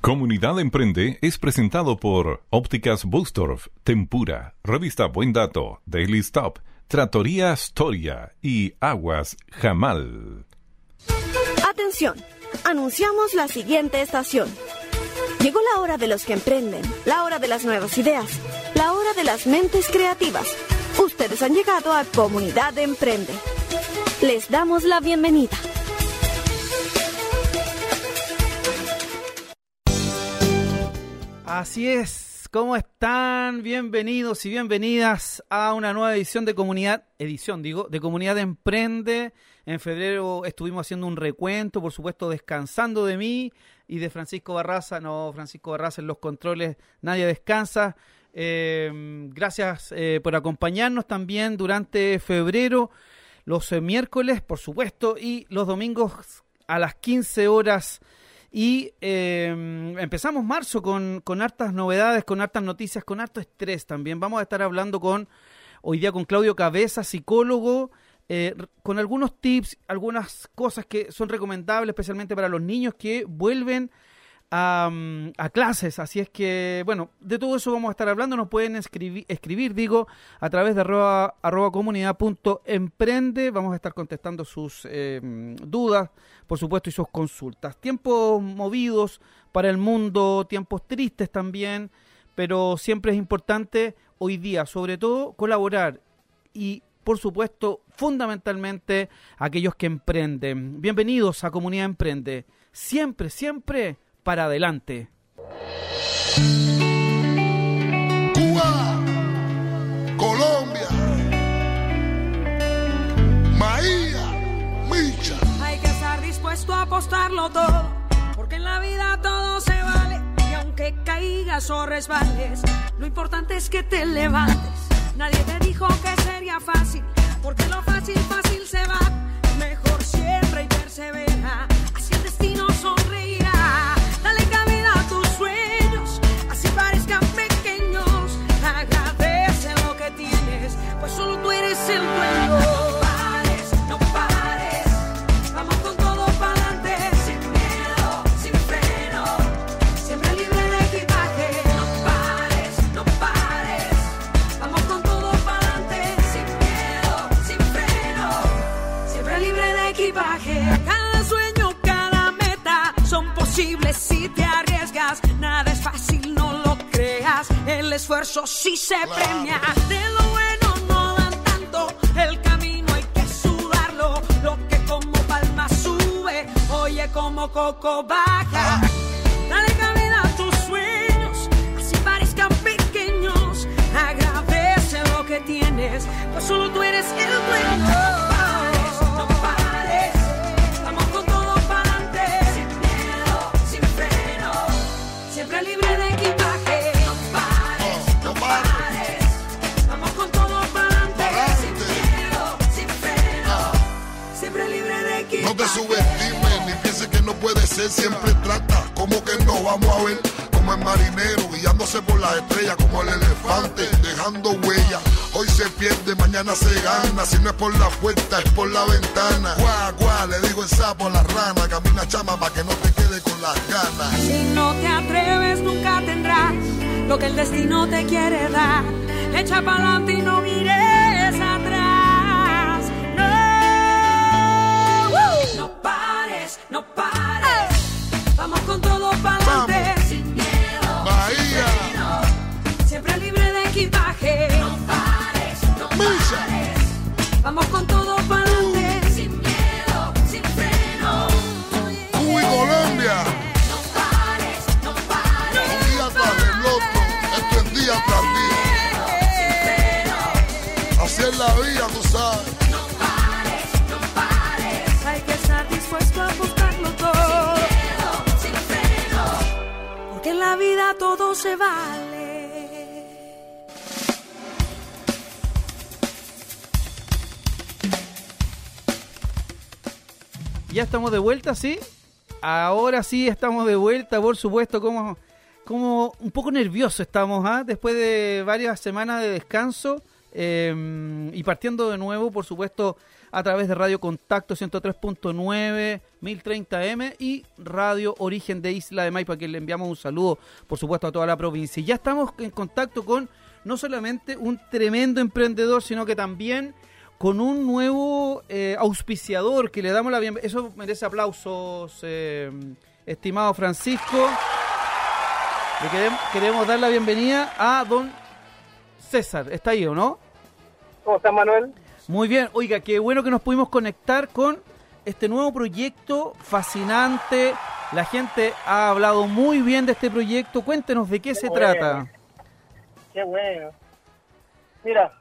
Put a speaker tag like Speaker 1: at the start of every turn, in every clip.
Speaker 1: Comunidad Emprende es presentado por Ópticas Bustorf, Tempura, Revista Buen Dato, Daily Stop, Tratoría Storia y Aguas Jamal.
Speaker 2: Atención, anunciamos la siguiente estación. Llegó la hora de los que emprenden, la hora de las nuevas ideas, la hora de las mentes creativas. Ustedes han llegado a Comunidad Emprende. Les damos la bienvenida.
Speaker 3: Así es, ¿cómo están? Bienvenidos y bienvenidas a una nueva edición de Comunidad, edición digo, de Comunidad Emprende. En febrero estuvimos haciendo un recuento, por supuesto, descansando de mí y de Francisco Barraza. No, Francisco Barraza en los controles, nadie descansa. Eh, gracias eh, por acompañarnos también durante febrero, los eh, miércoles, por supuesto, y los domingos a las 15 horas y eh, empezamos marzo con, con hartas novedades, con hartas noticias, con harto estrés también. Vamos a estar hablando con hoy día con Claudio Cabeza, psicólogo, eh, con algunos tips, algunas cosas que son recomendables, especialmente para los niños que vuelven a, clases. Así es que, bueno, de todo eso vamos a estar hablando. Nos pueden escribir, digo, a través de arroba, arroba comunidad punto emprende. Vamos a estar contestando sus eh, dudas, por supuesto, y sus consultas. Tiempos movidos para el mundo, tiempos tristes también, pero siempre es importante hoy día, sobre todo, colaborar y por supuesto, fundamentalmente aquellos que emprenden. Bienvenidos a Comunidad Emprende. Siempre, siempre para adelante.
Speaker 4: Cuba, Colombia, Maía, Micha.
Speaker 5: Hay que estar dispuesto a apostarlo todo, porque en la vida todo se vale. Y aunque caigas o resbales, lo importante es que te levantes. Nadie te dijo que sería fácil, porque lo fácil, fácil se va. Mejor siempre y persevera, así el destino sonreirá. Esfuerzo sí se premia. De lo bueno no dan tanto. El camino hay que sudarlo. Lo que como palma sube, oye como coco baja. Dale cabida a tus sueños, así parezcan pequeños. Agradece lo que tienes, pues solo tú eres el dueño.
Speaker 4: Subestimes ni pienses que no puede ser. Siempre trata como que no vamos a ver. Como el marinero guiándose por las estrellas, como el elefante dejando huella. Hoy se pierde, mañana se gana. Si no es por la puerta, es por la ventana. Guau, le digo el sapo a la rana. Camina chama para que no te quede con las ganas.
Speaker 5: Si no te atreves, nunca tendrás lo que el destino te quiere dar. Echa pa'lante y no mires pares, no pares. Vamos se vale.
Speaker 3: Ya estamos de vuelta, ¿sí? Ahora sí estamos de vuelta, por supuesto, como, como un poco nervioso estamos, ¿ah? Después de varias semanas de descanso eh, y partiendo de nuevo, por supuesto, a través de Radio Contacto 103.9, 1030M y Radio Origen de Isla de Maipa, que le enviamos un saludo, por supuesto, a toda la provincia. Y ya estamos en contacto con no solamente un tremendo emprendedor, sino que también con un nuevo eh, auspiciador que le damos la bienvenida. Eso merece aplausos, eh, estimado Francisco. Le queremos, queremos dar la bienvenida a don César. ¿Está ahí o no?
Speaker 6: ¿Cómo estás, Manuel?
Speaker 3: Muy bien. Oiga, qué bueno que nos pudimos conectar con este nuevo proyecto fascinante. La gente ha hablado muy bien de este proyecto. Cuéntenos de qué, se trata.
Speaker 6: Qué bueno. Mira,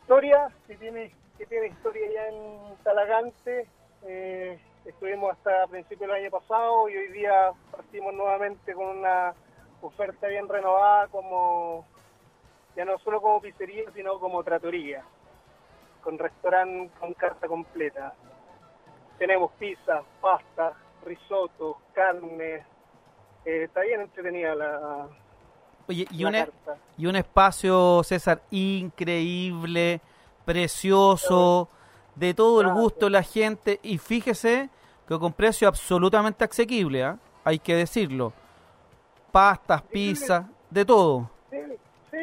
Speaker 6: historia, que tiene, que tiene historia ya en Talagante. Eh, estuvimos hasta principios del año pasado y hoy día partimos nuevamente con una oferta bien renovada como ya no solo como pizzería sino como tratoría con restaurante con carta completa tenemos pizza, pasta, risotto, carne eh, está bien entretenida la,
Speaker 3: Oye, y, un, e- y un espacio, César, increíble, precioso, de todo el gusto de la gente. Y fíjese que con precio absolutamente asequible, ¿ah? hay que decirlo. Pastas, pizza, de todo.
Speaker 6: Sí, sí,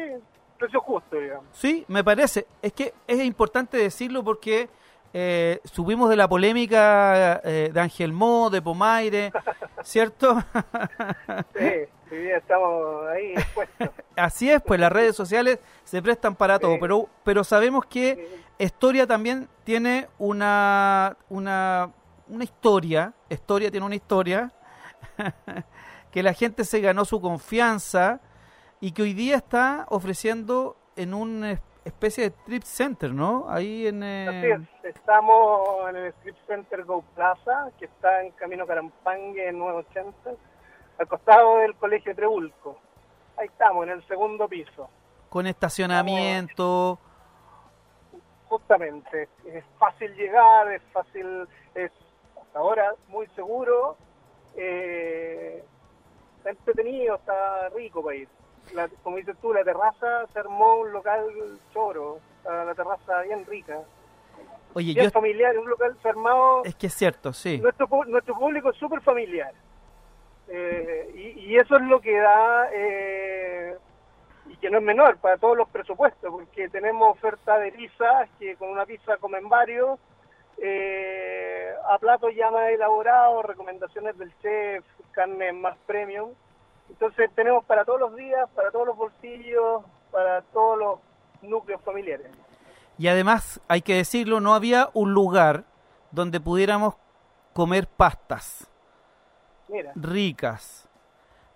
Speaker 6: precio justo, digamos.
Speaker 3: Sí, me parece. Es que es importante decirlo porque eh, subimos de la polémica eh, de Ángel Mo, de Pomaire, ¿cierto?
Speaker 6: sí, sí, estamos ahí expuestos.
Speaker 3: Así es, pues las redes sociales se prestan para todo, pero pero sabemos que Historia también tiene una una una historia, Historia tiene una historia que la gente se ganó su confianza y que hoy día está ofreciendo en un especie de trip center, ¿no? Ahí en...
Speaker 6: Así es, estamos en el Strip Center Go Plaza, que está en Camino Carampangue, en 980, al costado del Colegio Trebulco. Ahí estamos, en el segundo piso.
Speaker 3: Con estacionamiento.
Speaker 6: Justamente, es fácil llegar, es fácil, es hasta ahora muy seguro, eh, está entretenido, está rico para ir como dices tú, la terraza se armó un local choro, la terraza bien rica.
Speaker 3: Oye,
Speaker 6: bien familiar, un local se armado...
Speaker 3: Es que es cierto, sí.
Speaker 6: Nuestro, nuestro público es súper familiar. Eh, y, eso es lo que da, eh, y que no es menor para todos los presupuestos, porque tenemos oferta de pizzas, que con una pizza comen varios, eh, a platos ya más elaborados, recomendaciones del chef, carne más premium. Entonces tenemos para todos los días, para todos los bolsillos, para todos los núcleos familiares.
Speaker 3: Y además, hay que decirlo, no había un lugar donde pudiéramos comer pastas ricas.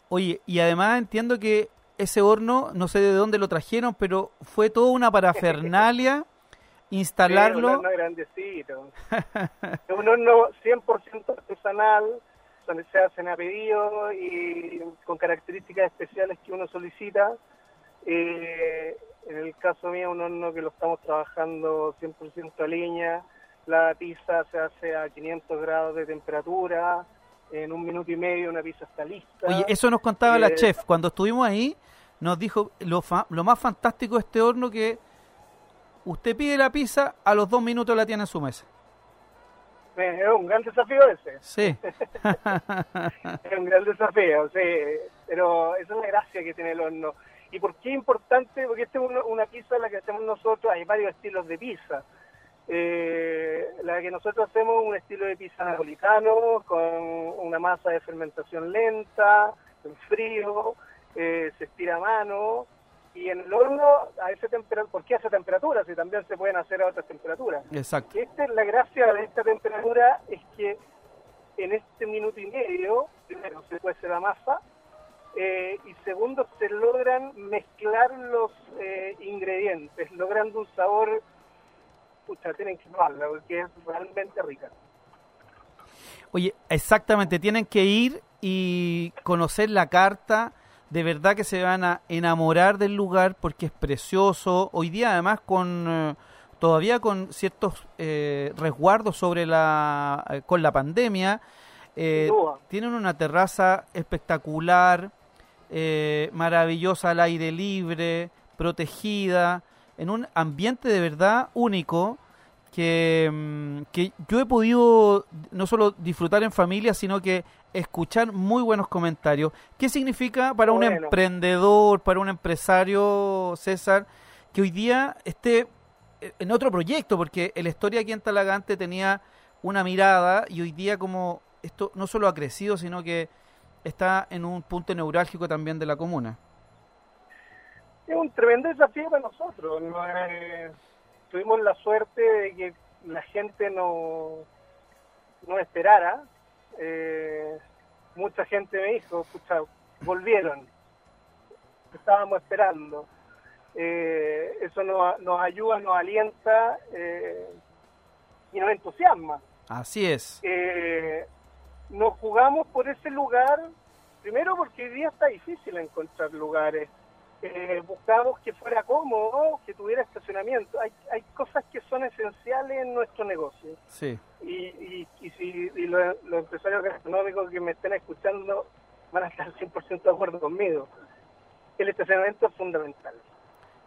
Speaker 3: Oye, y además entiendo que ese horno, no sé de dónde lo trajeron, pero fue toda una parafernalia instalarlo.
Speaker 6: un horno grandecito. un horno 100% artesanal, donde se hacen a pedido y con características especiales que uno solicita. Eh, en el caso mío, un horno que lo estamos trabajando 100% a leña, la pizza se hace a 500 grados de temperatura, en un minuto y medio una pizza está lista.
Speaker 3: Oye, eso nos contaba la eh, chef, cuando estuvimos ahí, nos dijo lo, lo más fantástico de este horno que usted pide la pizza, a los dos minutos la tiene en su mesa.
Speaker 6: Es un gran desafío ese.
Speaker 3: Sí.
Speaker 6: es un gran desafío, sí. Pero esa es la gracia que tiene el horno. ¿Y por qué es importante? Porque esta es una, pizza la que hacemos nosotros, hay varios estilos de pizza. Eh, la que nosotros hacemos un estilo de pizza napolitano con una masa de fermentación lenta, en frío, eh, se estira a mano, y en el horno a esa temperatura, ¿por qué a esa temperatura? Si también se pueden hacer a otras temperaturas.
Speaker 3: Exacto.
Speaker 6: esta es la gracia de esta temperatura, es que en este minuto y medio, primero se puede hacer la masa, eh, y segundo se logran mezclar los eh, ingredientes, logrando un sabor, pucha, tienen que probarla porque es realmente rica.
Speaker 3: Oye, exactamente, tienen que ir y conocer la carta, de verdad que se van a enamorar del lugar porque es precioso. Hoy día además con eh, todavía con ciertos eh, resguardos sobre la eh, con la pandemia. tienen una terraza espectacular, maravillosa al aire libre, protegida, en un ambiente de verdad único que, mm, que yo he podido no solo disfrutar en familia, sino que escuchar muy buenos comentarios. ¿Qué significa para un emprendedor, para un empresario, César, que hoy día esté en otro proyecto? Porque la historia aquí en Talagante tenía una mirada y hoy día como esto no solo ha crecido, sino que está en un punto neurálgico también de la comuna.
Speaker 6: Es un tremendo desafío para nosotros. ¿no? Eh, tuvimos la suerte de que la gente no, no esperara. Eh, mucha gente me dijo, pucha, volvieron. Estábamos esperando. Eh, eso nos, nos ayuda, nos alienta eh, y nos entusiasma.
Speaker 3: Así es.
Speaker 6: Eh, nos jugamos por ese lugar, primero porque hoy día está difícil encontrar lugares. Eh, buscamos que fuera cómodo, que tuviera estacionamiento. Hay, hay cosas que son esenciales en nuestro negocio.
Speaker 3: Sí.
Speaker 6: Y, y, y si y lo- los empresarios gastronómicos que me estén escuchando van a estar 100% de acuerdo conmigo. El estacionamiento es fundamental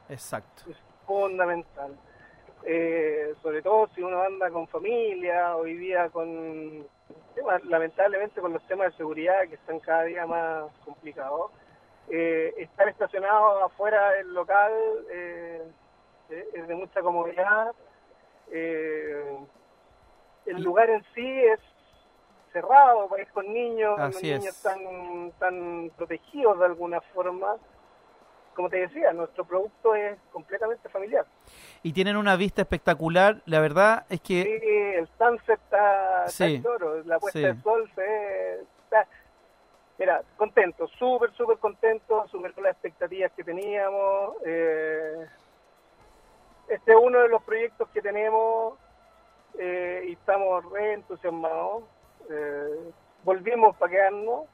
Speaker 3: Exacto.
Speaker 6: es fundamental. Eh, sobre todo si uno anda con familia, hoy día con, lamentablemente con los temas de seguridad que están cada día más complicados. Eh, estar estacionado afuera del local eh, eh, es de mucha comodidad. Eh, el lugar en sí es cerrado, es con niños, los niños
Speaker 3: es.
Speaker 6: están, están protegidos de alguna forma como te decía, nuestro producto es completamente familiar.
Speaker 3: Y tienen una vista espectacular. La verdad es que
Speaker 6: Sí, el sunset está, está
Speaker 3: Sí,
Speaker 6: en oro, la puesta
Speaker 3: sí.
Speaker 6: del sol se ve- está- Mira, contento, súper, súper contento, súper con las expectativas que teníamos. eh, este es uno de los proyectos que tenemos eh, y estamos re entusiasmados. Eh, volvimos para quedarnos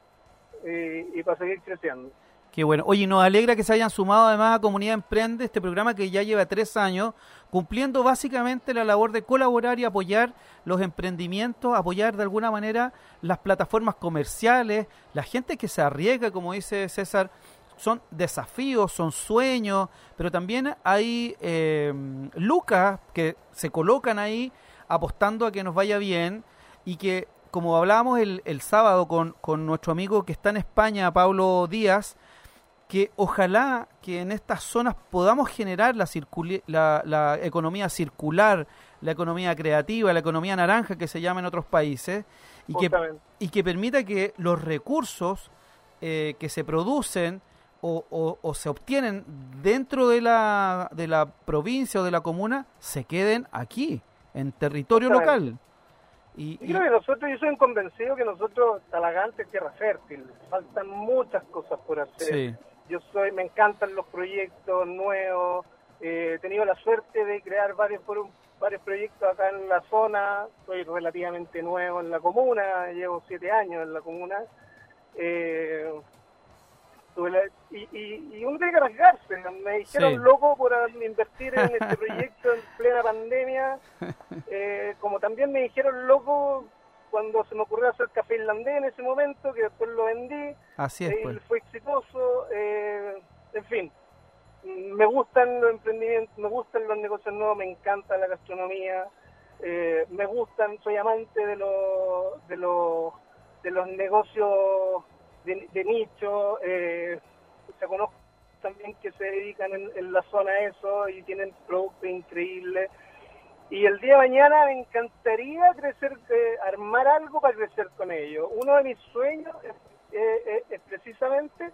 Speaker 6: eh, y para seguir creciendo.
Speaker 3: Qué bueno. Oye, nos alegra que se hayan sumado además a Comunidad Emprende, este programa que ya lleva tres años, cumpliendo básicamente la labor de colaborar y apoyar los emprendimientos, apoyar de alguna manera las plataformas comerciales, la gente que se arriesga, como dice César, son desafíos, son sueños, pero también hay eh, lucas que se colocan ahí apostando a que nos vaya bien y que, como hablábamos el, el sábado con, con nuestro amigo que está en España, Pablo Díaz, que ojalá que en estas zonas podamos generar la, la, la economía circular, la economía creativa, la economía naranja que se llama en otros países, y que, y que permita que los recursos eh, que se producen o, o- o se obtienen dentro de la, de la provincia o de la comuna se queden aquí, en territorio local. Y,
Speaker 6: creo que nosotros, yo soy convencido que nosotros, Talagante, es tierra fértil. Faltan muchas cosas por hacer.
Speaker 3: sí,
Speaker 6: Yo soy, me encantan los proyectos nuevos. eh, he tenido la suerte de crear varios varios proyectos acá en la zona. Soy relativamente nuevo en la comuna, llevo siete años en la comuna. Eh, y, y, y uno tiene que arriesgarse. Me dijeron
Speaker 3: Sí.
Speaker 6: loco por invertir en este proyecto en plena pandemia. Eh, como también me dijeron loco cuando se me ocurrió hacer café irlandés en ese momento, que después lo vendí.
Speaker 3: así es. Pues.
Speaker 6: fue exitoso, eh, en fin, me gustan los emprendimientos, me gustan los negocios nuevos, me encanta la gastronomía, eh, me gustan, soy amante de los de los de los negocios de, de nicho, eh, se conozco también que se dedican en, en la zona a eso y tienen productos increíbles. Y el día de mañana me encantaría crecer, eh, armar algo para crecer con ellos. Uno de mis sueños es, eh, eh, es precisamente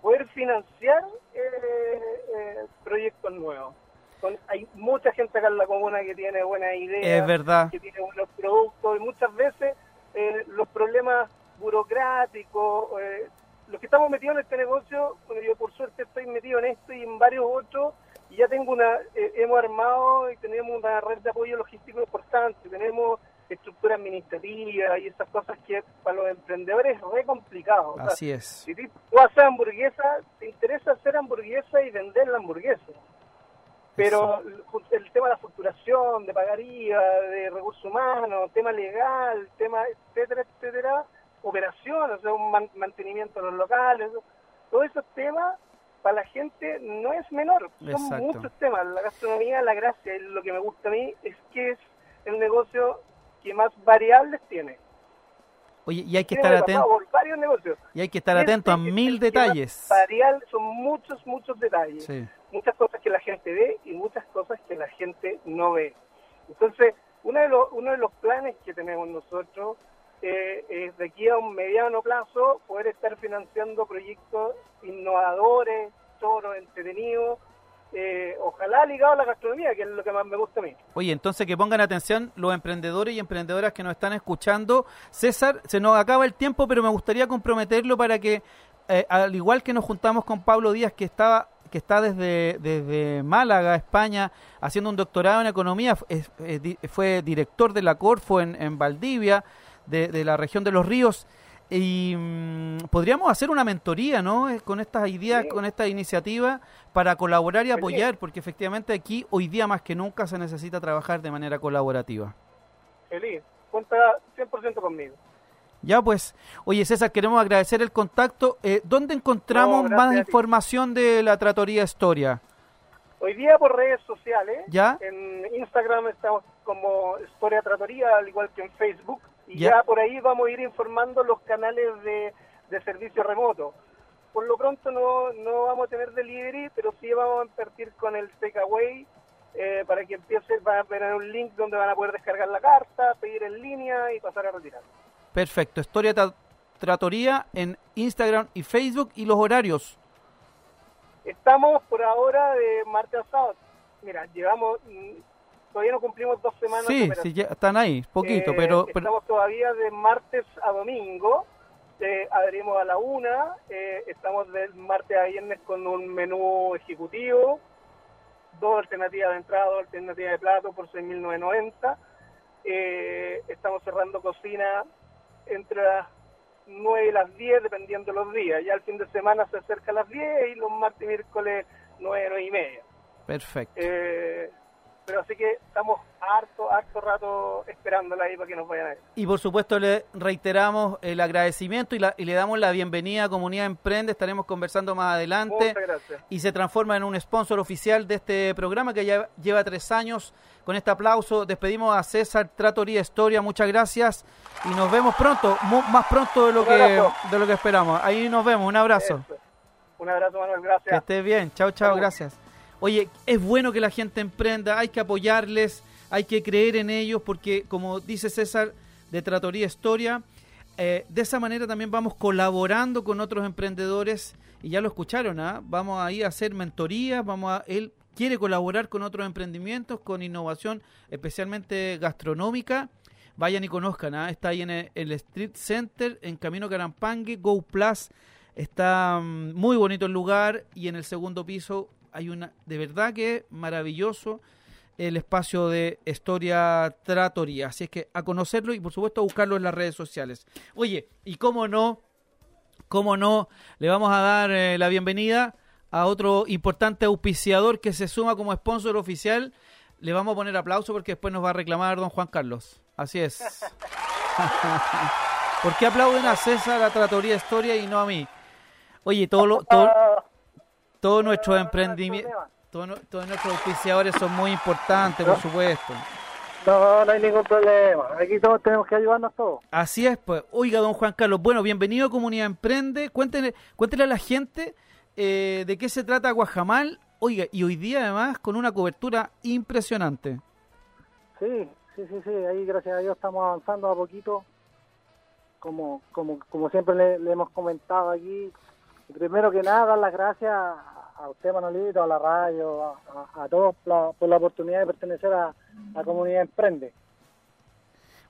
Speaker 6: poder financiar eh, eh, proyectos nuevos. Con- hay mucha gente acá en la comuna que tiene buenas ideas,
Speaker 3: Es verdad.
Speaker 6: que tiene buenos productos y muchas veces los problemas burocráticos, eh, los que estamos metidos en este negocio, bueno, yo por suerte estoy metido en esto y en varios otros, y ya tengo una, eh, hemos armado y tenemos una red de apoyo logístico importante, tenemos estructura administrativa y esas cosas que para los emprendedores es re complicado. O sea,
Speaker 3: Así es.
Speaker 6: si tú haces hamburguesa, te interesa hacer hamburguesa y vender la hamburguesa. Pero el tema de la facturación, de pagar IVA, de recursos humanos, tema legal, tema etcétera, etcétera, operación, o sea, un man- mantenimiento de los locales, todos esos temas para la gente no es menor. Son muchos temas. La gastronomía, la gracia, lo que me gusta a mí es que es el negocio que más variables tiene.
Speaker 3: Oye, y hay que estar atento, y hay que estar
Speaker 6: Este
Speaker 3: atento a
Speaker 6: es el
Speaker 3: mil detalles.
Speaker 6: Varial, son muchos, muchos detalles.
Speaker 3: Sí.
Speaker 6: Muchas cosas que la gente ve y muchas cosas que la gente no ve. Entonces, uno de los, uno de los planes que tenemos nosotros eh, de aquí a un mediano plazo poder estar financiando proyectos innovadores, choros, entretenidos, eh, ojalá ligados a la gastronomía, que es lo que más me gusta a mí.
Speaker 3: Oye, entonces que pongan atención los emprendedores y emprendedoras que nos están escuchando. César, se nos acaba el tiempo, pero me gustaría comprometerlo para que, eh, al igual que nos juntamos con Pablo Díaz, que estaba que está desde, desde Málaga, España, haciendo un doctorado en economía, fue director de la Corfo en, en Valdivia, de, de la región de los ríos, y mm, podríamos hacer una mentoría, ¿no? Eh, Con estas ideas,
Speaker 6: Sí.
Speaker 3: con esta iniciativa, para colaborar y apoyar, porque efectivamente aquí, hoy día más que nunca, se necesita trabajar de manera colaborativa.
Speaker 6: Feliz, cuenta 100% conmigo.
Speaker 3: Ya pues, oye César, queremos agradecer el contacto. Eh, ¿Dónde encontramos
Speaker 6: No,
Speaker 3: más información de la Tratoría Historia?
Speaker 6: Hoy día por redes sociales,
Speaker 3: ¿Ya?
Speaker 6: en Instagram estamos como Historia Tratoría, al igual que en Facebook, y
Speaker 3: Ya.
Speaker 6: ya, por ahí vamos a ir informando los canales de, de servicio remoto. Por lo pronto no, no vamos a tener delivery, pero sí vamos a partir con el takeaway eh, para que empiece, va a tener un link donde van a poder descargar la carta, pedir en línea y pasar a retirar.
Speaker 3: Perfecto, Historia Tra- Tratoría en Instagram y Facebook y los horarios.
Speaker 6: Estamos por ahora de martes a sábado. Mira, llevamos, mm, todavía no cumplimos dos semanas
Speaker 3: Sí, sí, ya están ahí, poquito,
Speaker 6: Eh,
Speaker 3: pero, pero
Speaker 6: Estamos todavía de martes a domingo. Eh, abrimos a la una. eh, estamos del martes a viernes con un menú ejecutivo. Dos alternativas de entrada, dos alternativas de plato por 6.990. Eh, estamos cerrando cocina entre las 9 y las 10, dependiendo de los días. Ya el fin de semana se acerca a las 10 y los martes y miércoles 9, 9 y media.
Speaker 3: perfecto.
Speaker 6: Eh, pero así que estamos harto, harto rato esperándola ahí para que nos vayan a ver.
Speaker 3: Y por supuesto le reiteramos el agradecimiento y, la- y le damos la bienvenida a Comunidad Emprende. Estaremos conversando más adelante.
Speaker 6: Muchas gracias.
Speaker 3: y se transforma en un sponsor oficial de este programa que ya lleva tres años. Con este aplauso despedimos a César Tratoría Historia, muchas gracias y nos vemos pronto, más pronto de lo que de lo que esperamos. Ahí nos vemos, un abrazo.
Speaker 6: Eso. Un abrazo, Manuel,
Speaker 3: Que
Speaker 6: gracias.
Speaker 3: estés bien, chao, chao, gracias. Oye, es bueno que la gente emprenda, hay que apoyarles, hay que creer en ellos, porque como dice César de Tratoría Historia, eh, de esa manera también vamos colaborando con otros emprendedores, y ya lo escucharon, ¿ah? vamos ahí a hacer mentorías, vamos a, él quiere colaborar con otros emprendimientos, con innovación, especialmente gastronómica. Vayan y conozcan, ¿ah? está ahí en el, el Street Center, en Camino Carampangue, Go Plus. Está mm, muy bonito el lugar y en el segundo piso hay una, de verdad que maravilloso el espacio de Historia Tratoría. Así es que a conocerlo y por supuesto a buscarlo en las redes sociales. Oye, y cómo no, cómo no, le vamos a dar eh, la bienvenida a otro importante auspiciador que se suma como sponsor oficial. Le vamos a poner aplauso porque después nos va a reclamar don Juan Carlos. Así es. ¿Por qué aplauden a César, a Tratoría Historia y no a mí? Oye, todo lo, todo, todos nuestros emprendimientos, todos, nu- todos nuestros auspiciadores son muy importantes, por supuesto.
Speaker 6: No, no hay ningún problema. Aquí todos tenemos que ayudarnos todos.
Speaker 3: Así es, pues. Oiga, don Juan Carlos, bueno, bienvenido a Comunidad Emprende. Cuéntele, cuéntele a la gente eh, de qué se trata Guajamal. Oiga, y hoy día además con una cobertura impresionante.
Speaker 7: Sí, sí, sí, sí, ahí gracias a Dios estamos avanzando a poquito, como, como, como siempre le, le hemos comentado aquí. Primero que nada, dar las gracias a, usted, Manolito, a la radio, a, todos por la oportunidad de pertenecer a la comunidad Emprende.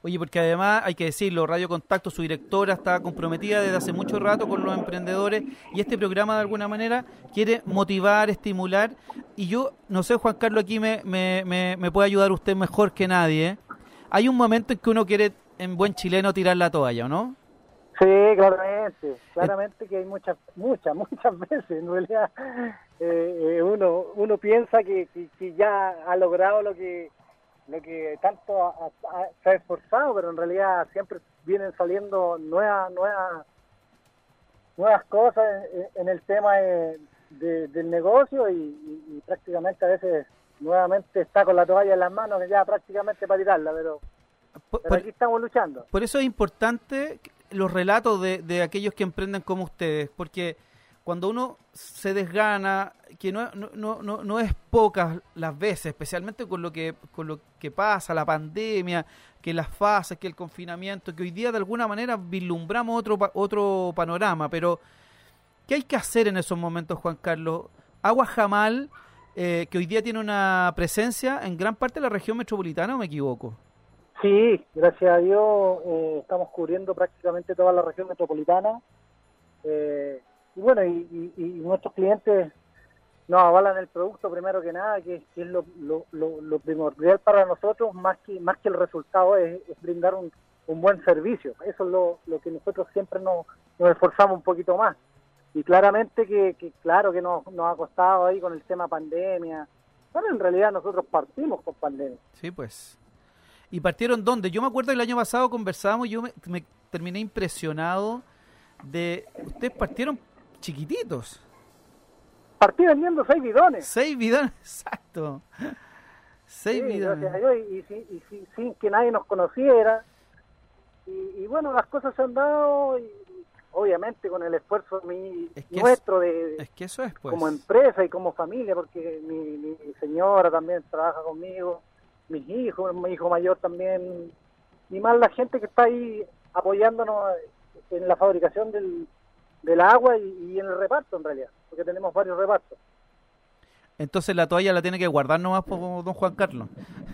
Speaker 3: Oye, porque además hay que decirlo, Radio Contacto, su directora, está comprometida desde hace mucho rato con los emprendedores y este programa de alguna manera quiere motivar, estimular. Y yo, no sé, Juan Carlos, aquí me, me, me, me puede ayudar usted mejor que nadie. ¿eh? Hay un momento en que uno quiere, en buen chileno, tirar la toalla, ¿o ¿no?
Speaker 7: Sí, claramente, claramente que hay muchas, muchas, muchas veces, en realidad eh, eh, uno, uno piensa que, que, que ya ha logrado lo que, lo que tanto ha- ha- se ha esforzado, pero en realidad siempre vienen saliendo nuevas, nuevas, nuevas cosas en, en el tema de, de- del negocio y, y- y prácticamente a veces nuevamente está con la toalla en las manos ya prácticamente para tirarla, pero,
Speaker 3: Por,
Speaker 7: pero
Speaker 3: por-
Speaker 7: aquí estamos luchando.
Speaker 3: por eso es importante los relatos de, de aquellos que emprenden como ustedes, porque cuando uno se desgana, que no, no, no, no, es pocas las veces, especialmente con lo que con lo que pasa, la pandemia, que las fases, que el confinamiento, que hoy día de alguna manera vislumbramos otro otro panorama, pero ¿qué hay que hacer en esos momentos, Juan Carlos? Agua Jamal, eh, que hoy día tiene una presencia en gran parte de la región metropolitana, ¿o me equivoco?
Speaker 7: Sí, gracias a Dios eh, estamos cubriendo prácticamente toda la región metropolitana. Eh, y bueno, y, nuestros clientes nos avalan el producto primero que nada, que, es lo, lo, lo- lo primordial para nosotros, más que, más que el resultado, es, brindar un, buen servicio. Eso es lo, que nosotros siempre nos, nos esforzamos un poquito más. Y claramente que, que claro que nos, nos ha costado ahí con el tema pandemia. Bueno, en realidad nosotros partimos con pandemia.
Speaker 3: Sí, pues. ¿Y partieron dónde? Yo me acuerdo el año pasado conversábamos y yo me, me terminé impresionado de... Ustedes partieron chiquititos.
Speaker 7: Partí vendiendo seis bidones.
Speaker 3: Seis bidones, exacto. Seis
Speaker 7: Sí,
Speaker 3: bidones.
Speaker 7: gracias a Dios, y, y sin- y sin, sin que nadie nos conociera. Y, y bueno, las cosas se han dado, y obviamente con el esfuerzo mi-
Speaker 3: Es que es-
Speaker 7: nuestro de,
Speaker 3: Es que eso es, pues.
Speaker 7: como empresa y como familia, porque mi, mi señora también trabaja conmigo, mis hijos, mi hijo mayor también, y más la gente que está ahí apoyándonos en la fabricación del, del agua y, y en el reparto en realidad, porque tenemos varios repartos.
Speaker 3: Entonces la toalla la tiene que guardar nomás por don Juan Carlos.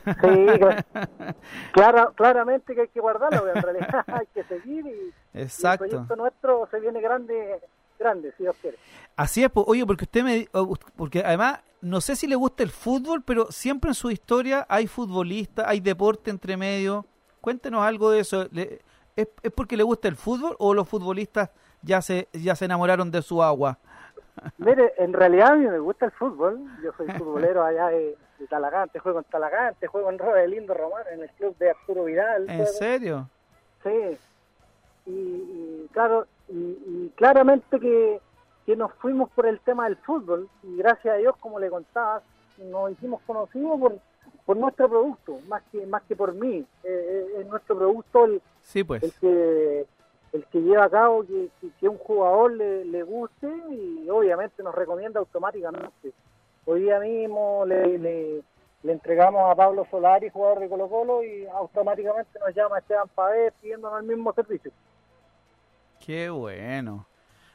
Speaker 7: Sí, cla- clara, claramente que hay que guardarlo, porque en realidad hay que seguir y, y el
Speaker 3: Exacto.
Speaker 7: proyecto nuestro se viene grande, grande, si Dios quiere.
Speaker 3: Así es, pues, oye, porque usted me... o- Porque además, no sé si le gusta el fútbol, pero siempre en su historia hay futbolistas, hay deporte entre medio. Cuéntenos algo de eso. ¿Es, es porque le gusta el fútbol o los futbolistas ya se, ya se enamoraron de su agua?
Speaker 7: Mire, en realidad a mí me gusta el fútbol, yo soy futbolero allá de, de Talagante, juego en Talagante, juego en Roda de Lindo Román, en el club de Arturo Vidal.
Speaker 3: ¿En
Speaker 7: juego.
Speaker 3: serio?
Speaker 7: Sí, y, y claro, y, y claramente que, que nos fuimos por el tema del fútbol y gracias a Dios, como le contaba, nos hicimos conocidos por, por nuestro producto, más que más que por mí. Eh, eh, es nuestro producto el,
Speaker 3: Sí, pues.
Speaker 7: el que el que lleva a cabo que, que, que un jugador le, le guste y obviamente nos recomienda automáticamente. Hoy día mismo le, le, le entregamos a Pablo Solari, jugador de Colo Colo, y automáticamente nos llama Esteban Pavés pidiéndonos el mismo servicio.
Speaker 3: Qué bueno.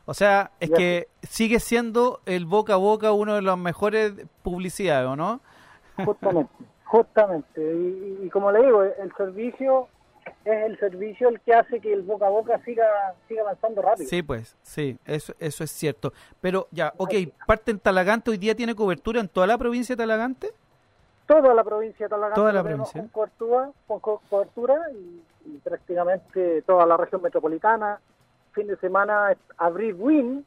Speaker 3: O sea, es que sigue siendo el boca a boca uno de los mejores publicidades, ¿o no?
Speaker 7: Justamente, justamente. Y, como le digo, el servicio es el servicio el que hace que el boca a boca siga, siga avanzando rápido.
Speaker 3: Sí, pues, sí, eso, eso es cierto. Pero ya, ok, parte en Talagante, hoy día tiene cobertura en toda la provincia de Talagante.
Speaker 7: toda la provincia de Talagante
Speaker 3: Toda la provincia.
Speaker 7: con cobertura, con co- cobertura y, y prácticamente toda la región metropolitana. Fin de semana abrir Win,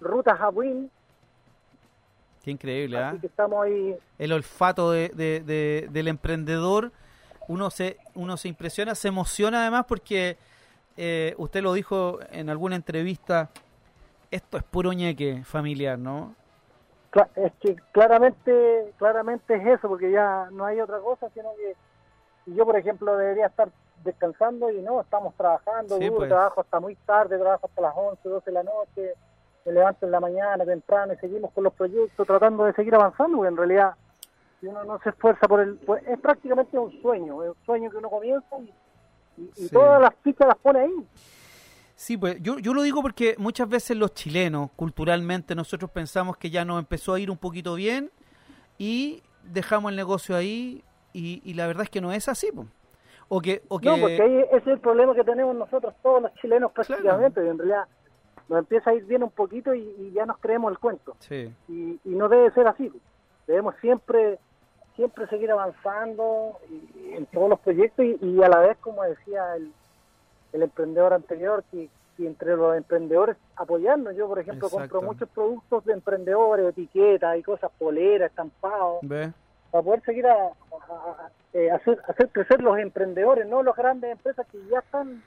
Speaker 7: rutas a Win,
Speaker 3: Qué increíble, ¿ah?
Speaker 7: así que estamos ahí.
Speaker 3: El olfato de, de- de- del emprendedor, uno se, uno se impresiona, se emociona además porque eh, usted lo dijo en alguna entrevista, esto es puro ñeque familiar, ¿no?
Speaker 7: Es que claramente, claramente es eso, porque ya no hay otra cosa, sino que yo, por ejemplo, debería estar descansando y no, estamos trabajando
Speaker 3: Sí,
Speaker 7: duro,
Speaker 3: pues.
Speaker 7: trabajo hasta muy tarde, trabajo hasta las 11, 12 de la noche, me levanto en la mañana temprano y seguimos con los proyectos tratando de seguir avanzando, porque en realidad si uno no se esfuerza por el... pues, es prácticamente un sueño, es un sueño que uno comienza y, y- y
Speaker 3: Sí.
Speaker 7: todas las fichas las pone ahí.
Speaker 3: Sí, pues yo, yo lo digo porque muchas veces los chilenos, culturalmente, nosotros pensamos que ya nos empezó a ir un poquito bien y dejamos el negocio ahí y, y la verdad es que no es así. po. O que, o que
Speaker 7: No, porque ahí ese es el problema que tenemos nosotros todos los chilenos prácticamente, y en realidad nos empieza a ir bien un poquito y, y ya nos creemos el cuento.
Speaker 3: Sí.
Speaker 7: Y, y no debe ser así. Debemos siempre siempre seguir avanzando y- en todos los proyectos y, y a la vez, como decía el, el emprendedor anterior, que, que entre los emprendedores apoyarnos. Yo, por ejemplo,
Speaker 3: Exacto.
Speaker 7: compro muchos productos de emprendedores, etiquetas y cosas, poleras, estampados,
Speaker 3: ¿Ve?
Speaker 7: Para poder seguir a, a- a- eh, hacer, hacer crecer los emprendedores, no las grandes empresas que ya están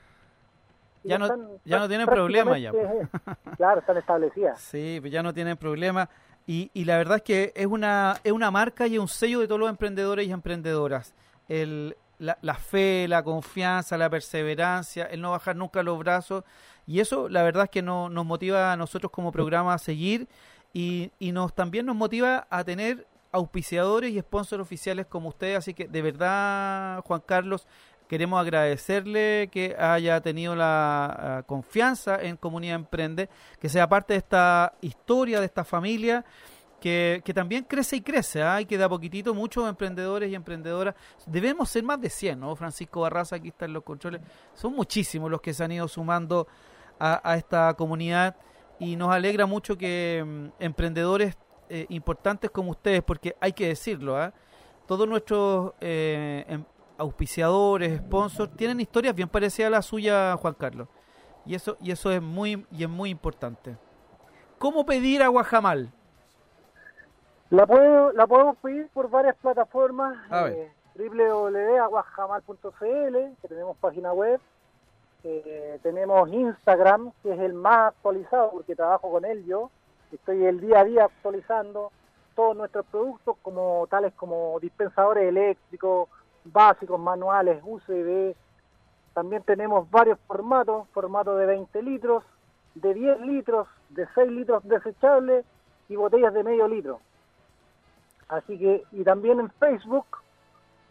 Speaker 3: ya, no, ya no tienen problema ya.
Speaker 7: prácticamente, claro, están establecidas.
Speaker 3: Sí, pues ya no tienen problema. Y, y la verdad es que es una, es una marca y un sello de todos los emprendedores y emprendedoras. El, la, la fe, la confianza, la perseverancia, el no bajar nunca los brazos. Y eso, la verdad es que no, nos motiva a nosotros como programa a seguir y, y nos también nos motiva a tener auspiciadores y sponsors oficiales como usted. Así que de verdad, Juan Carlos, queremos agradecerle que haya tenido la uh, confianza en Comunidad Emprende, que sea parte de esta historia, de esta familia. Que, que también crece y crece, ¿ah? y que da poquitito muchos emprendedores y emprendedoras. Debemos ser más de 100, ¿no? Francisco Barraza, aquí están los controles. Son muchísimos los que se han ido sumando a, a esta comunidad y nos alegra mucho que mm, emprendedores eh, importantes como ustedes, porque hay que decirlo, ¿ah? todos nuestros eh, em- auspiciadores, sponsors, tienen historias bien parecidas a la suya, Juan Carlos. Y eso, y eso es muy, y es muy importante. ¿Cómo pedir agua jamal?
Speaker 7: La, puedo, la podemos pedir por varias plataformas.
Speaker 3: A.
Speaker 7: Eh, www.aguajamal.cl, que tenemos página web. Eh, tenemos Instagram, que es el más actualizado porque trabajo con él yo. Estoy el día a día actualizando todos nuestros productos, como tales como dispensadores eléctricos, básicos, manuales, USB. También tenemos varios formatos, formato de 20 litros, de 10 litros, de 6 litros desechables y botellas de medio litro. Así que, y también en Facebook,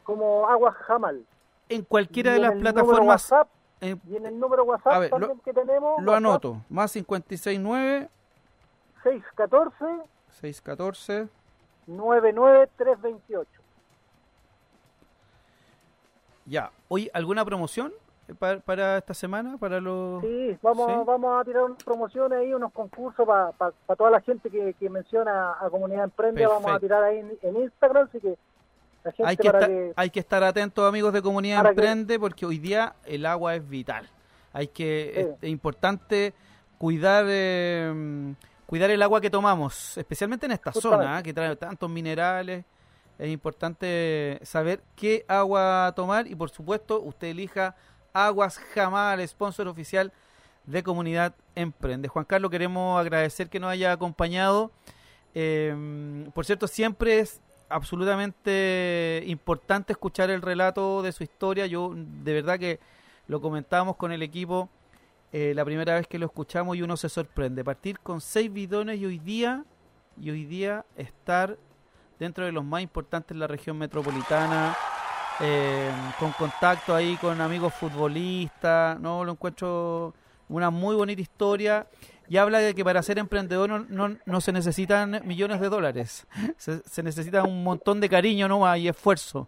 Speaker 7: como Agua Jamal.
Speaker 3: En cualquiera
Speaker 7: Y
Speaker 3: de
Speaker 7: en
Speaker 3: las plataformas.
Speaker 7: WhatsApp,
Speaker 3: en-
Speaker 7: y en el número WhatsApp
Speaker 3: ver, lo-
Speaker 7: también que tenemos,
Speaker 3: lo
Speaker 7: WhatsApp
Speaker 3: anoto. Más 569
Speaker 7: 614
Speaker 3: 614
Speaker 7: 99328.
Speaker 3: Ya. Hoy, ¿alguna promoción para, para esta semana? Para los...
Speaker 7: Sí, vamos,
Speaker 3: ¿Sí?
Speaker 7: vamos a tirar unas promociones ahí, unos concursos para toda la gente que, que menciona a Comunidad Emprende. Vamos a tirar ahí en, en Instagram, así que
Speaker 3: Hay que, estar,
Speaker 7: que...
Speaker 3: hay que estar atentos, amigos de Comunidad
Speaker 7: que-
Speaker 3: Emprende, porque hoy día el agua es vital. Hay que
Speaker 7: Sí.
Speaker 3: es, es importante cuidar eh, cuidar el agua que tomamos, especialmente en esta
Speaker 7: Justamente.
Speaker 3: zona, ¿ah? que trae tantos minerales. Es importante saber qué agua tomar y, por supuesto, usted elija Aguas Jamal, sponsor oficial de Comunidad Emprende. Juan Carlos, queremos agradecer que nos haya acompañado. Eh, por cierto, siempre es absolutamente importante escuchar el relato de su historia. Yo, de verdad que lo comentábamos con el equipo eh, la primera vez que lo escuchamos y uno se sorprende. Partir con seis bidones y hoy día, y hoy día estar dentro de los más importantes en la región metropolitana, eh, con contacto ahí con amigos futbolistas, no lo encuentro una muy bonita historia y habla de que para ser emprendedor no, no, no se necesitan millones de dólares, se, se necesita un montón de cariño nomás y esfuerzo.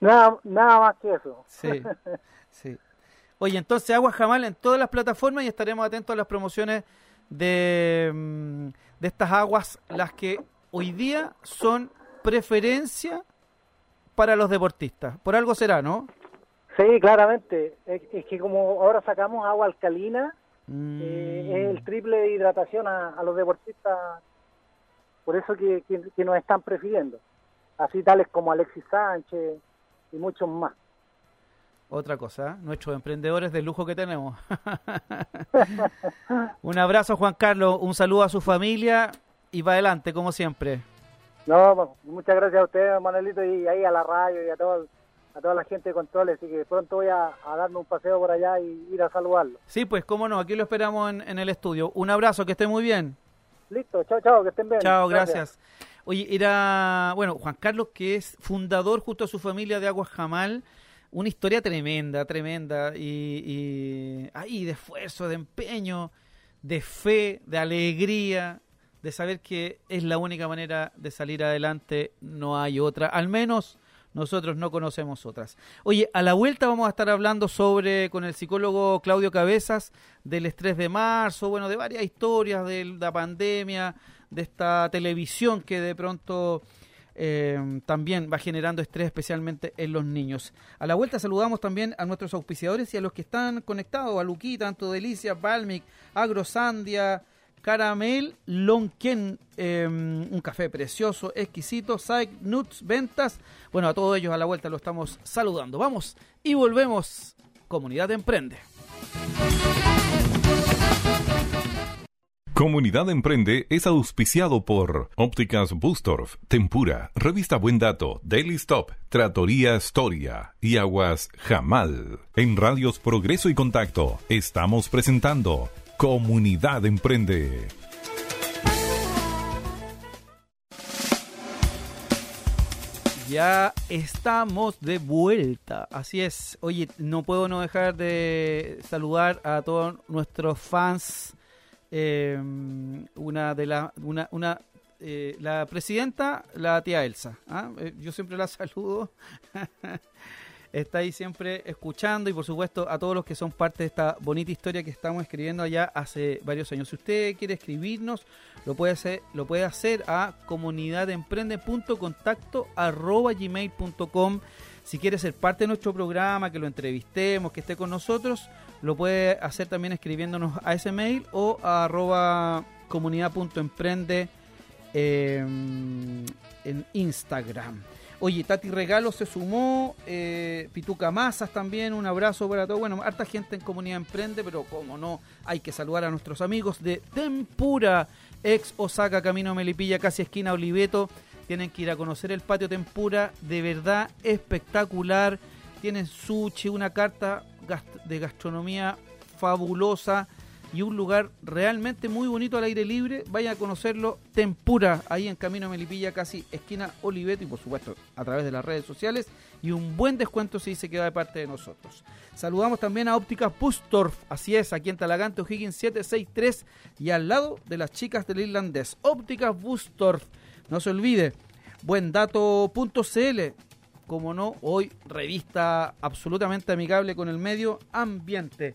Speaker 7: Nada, nada más que eso.
Speaker 3: Sí, sí. Oye, entonces Agua Jamal en todas las plataformas y estaremos atentos a las promociones de, mm, de estas aguas, las que hoy día son preferencia para los deportistas. Por algo será, ¿no?
Speaker 7: Sí, claramente. Es, es que como ahora sacamos agua alcalina,
Speaker 3: Mm,
Speaker 7: eh, es el triple de hidratación a, a los deportistas. Por eso que, que, que nos están prefiriendo. Así tales como Alexis Sánchez y muchos más.
Speaker 3: Otra cosa, ¿eh? nuestros emprendedores de lujo que tenemos. un abrazo, Juan Carlos, un saludo a su familia y va adelante, como siempre.
Speaker 7: No, pues, muchas gracias a ustedes, Manuelito, y ahí a la radio y a, todo, a toda la gente de controles. Así que pronto voy a, a darme un paseo por allá y ir a saludarlo.
Speaker 3: Sí, pues cómo no, aquí lo esperamos en, en el estudio. Un abrazo, que esté muy bien.
Speaker 7: Listo, chao, chao, que estén bien.
Speaker 3: Chao, gracias. Oye, era, bueno, Juan Carlos, que es fundador junto a su familia de Aguas Jamal, una historia tremenda, tremenda, y, y, ay, de esfuerzo, de empeño, de fe, de alegría, de saber que es la única manera de salir adelante, no hay otra, al menos nosotros no conocemos otras. Oye, a la vuelta vamos a estar hablando sobre, con el psicólogo Claudio Cabezas, del estrés de marzo, bueno, de varias historias de la pandemia, de esta televisión que de pronto eh, también va generando estrés, especialmente en los niños. A la vuelta saludamos también a nuestros auspiciadores y a los que están conectados, a Luquita, tanto Delicia, Balmic, Agrosandia, Caramel, Lonquén, eh, un café precioso, exquisito, Saik, Nuts, Ventas. Bueno, a todos ellos a la vuelta lo estamos saludando. Vamos y volvemos. Comunidad Emprende.
Speaker 1: Comunidad Emprende es auspiciado por Ópticas Bustorf, Tempura, Revista Buen Dato, Daily Stop, Tratoría Storia y Aguas Jamal. En Radios Progreso y Contacto estamos presentando Comunidad Emprende.
Speaker 3: Ya estamos de vuelta, así es. Oye, no puedo no dejar de saludar a todos nuestros fans eh, una de la, una, una eh, la presidenta, la tía Elsa. ¿ah? Eh, yo siempre la saludo. Está ahí siempre escuchando y por supuesto a todos los que son parte de esta bonita historia que estamos escribiendo allá hace varios años. Si usted quiere escribirnos, lo puede hacer, lo puede hacer a comunidademprende.contacto@gmail.com. Si quiere ser parte de nuestro programa, que lo entrevistemos, que esté con nosotros, lo puede hacer también escribiéndonos a ese mail o a arroba comunidad.emprende em, en Instagram. Oye, Tati Regalo se sumó, eh, Pituca Mazas también, un abrazo para todos. Bueno, harta gente en Comunidad Emprende, pero como no, hay que saludar a nuestros amigos de Tempura, ex Osaka, Camino Melipilla, casi esquina Oliveto. Tienen que ir a conocer el patio Tempura, de verdad espectacular. Tienen sushi, una carta de gastronomía fabulosa y un lugar realmente muy bonito al aire libre. Vayan a conocerlo, Tempura, ahí en Camino Melipilla, casi esquina Oliveto y por supuesto a través de las redes sociales. Y un buen descuento si se queda de parte de nosotros. Saludamos también a Ópticas Bustorf, así es, aquí en Talagante, O'Higgins 763 y al lado de las chicas del irlandés. Ópticas Bustorf, no se olvide, buendato.cl, como no, hoy revista absolutamente amigable con el medio ambiente.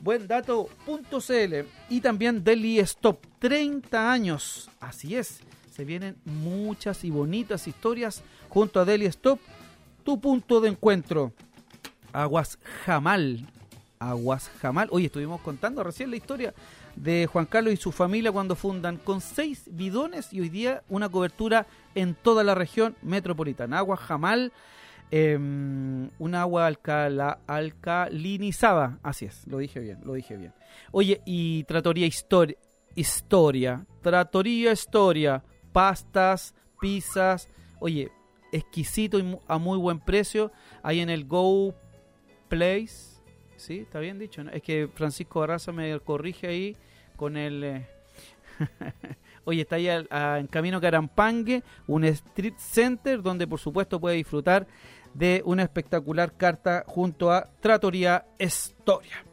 Speaker 3: Buendato.cl y también Delhi Stop, 30 años. Así es, se vienen muchas y bonitas historias junto a Delhi Stop, tu punto de encuentro. Aguas Jamal. Aguas Jamal. Hoy estuvimos contando recién la historia de Juan Carlos y su familia cuando fundan con seis bidones y hoy día una cobertura en toda la región metropolitana. Agua Jamal, em, un agua alcala, alcalinizada. Así es, lo dije bien, lo dije bien. Oye, y Tratoría Historia, historia Tratoría Historia, pastas, pizzas. Oye, exquisito y a muy buen precio. Ahí en el Go Place. Sí, está bien dicho. Es que Francisco Barraza me corrige ahí con el... Eh, Oye, está ahí en Camino Carampangue, un street center donde por supuesto puede disfrutar de una espectacular carta junto a Tratoría Historia.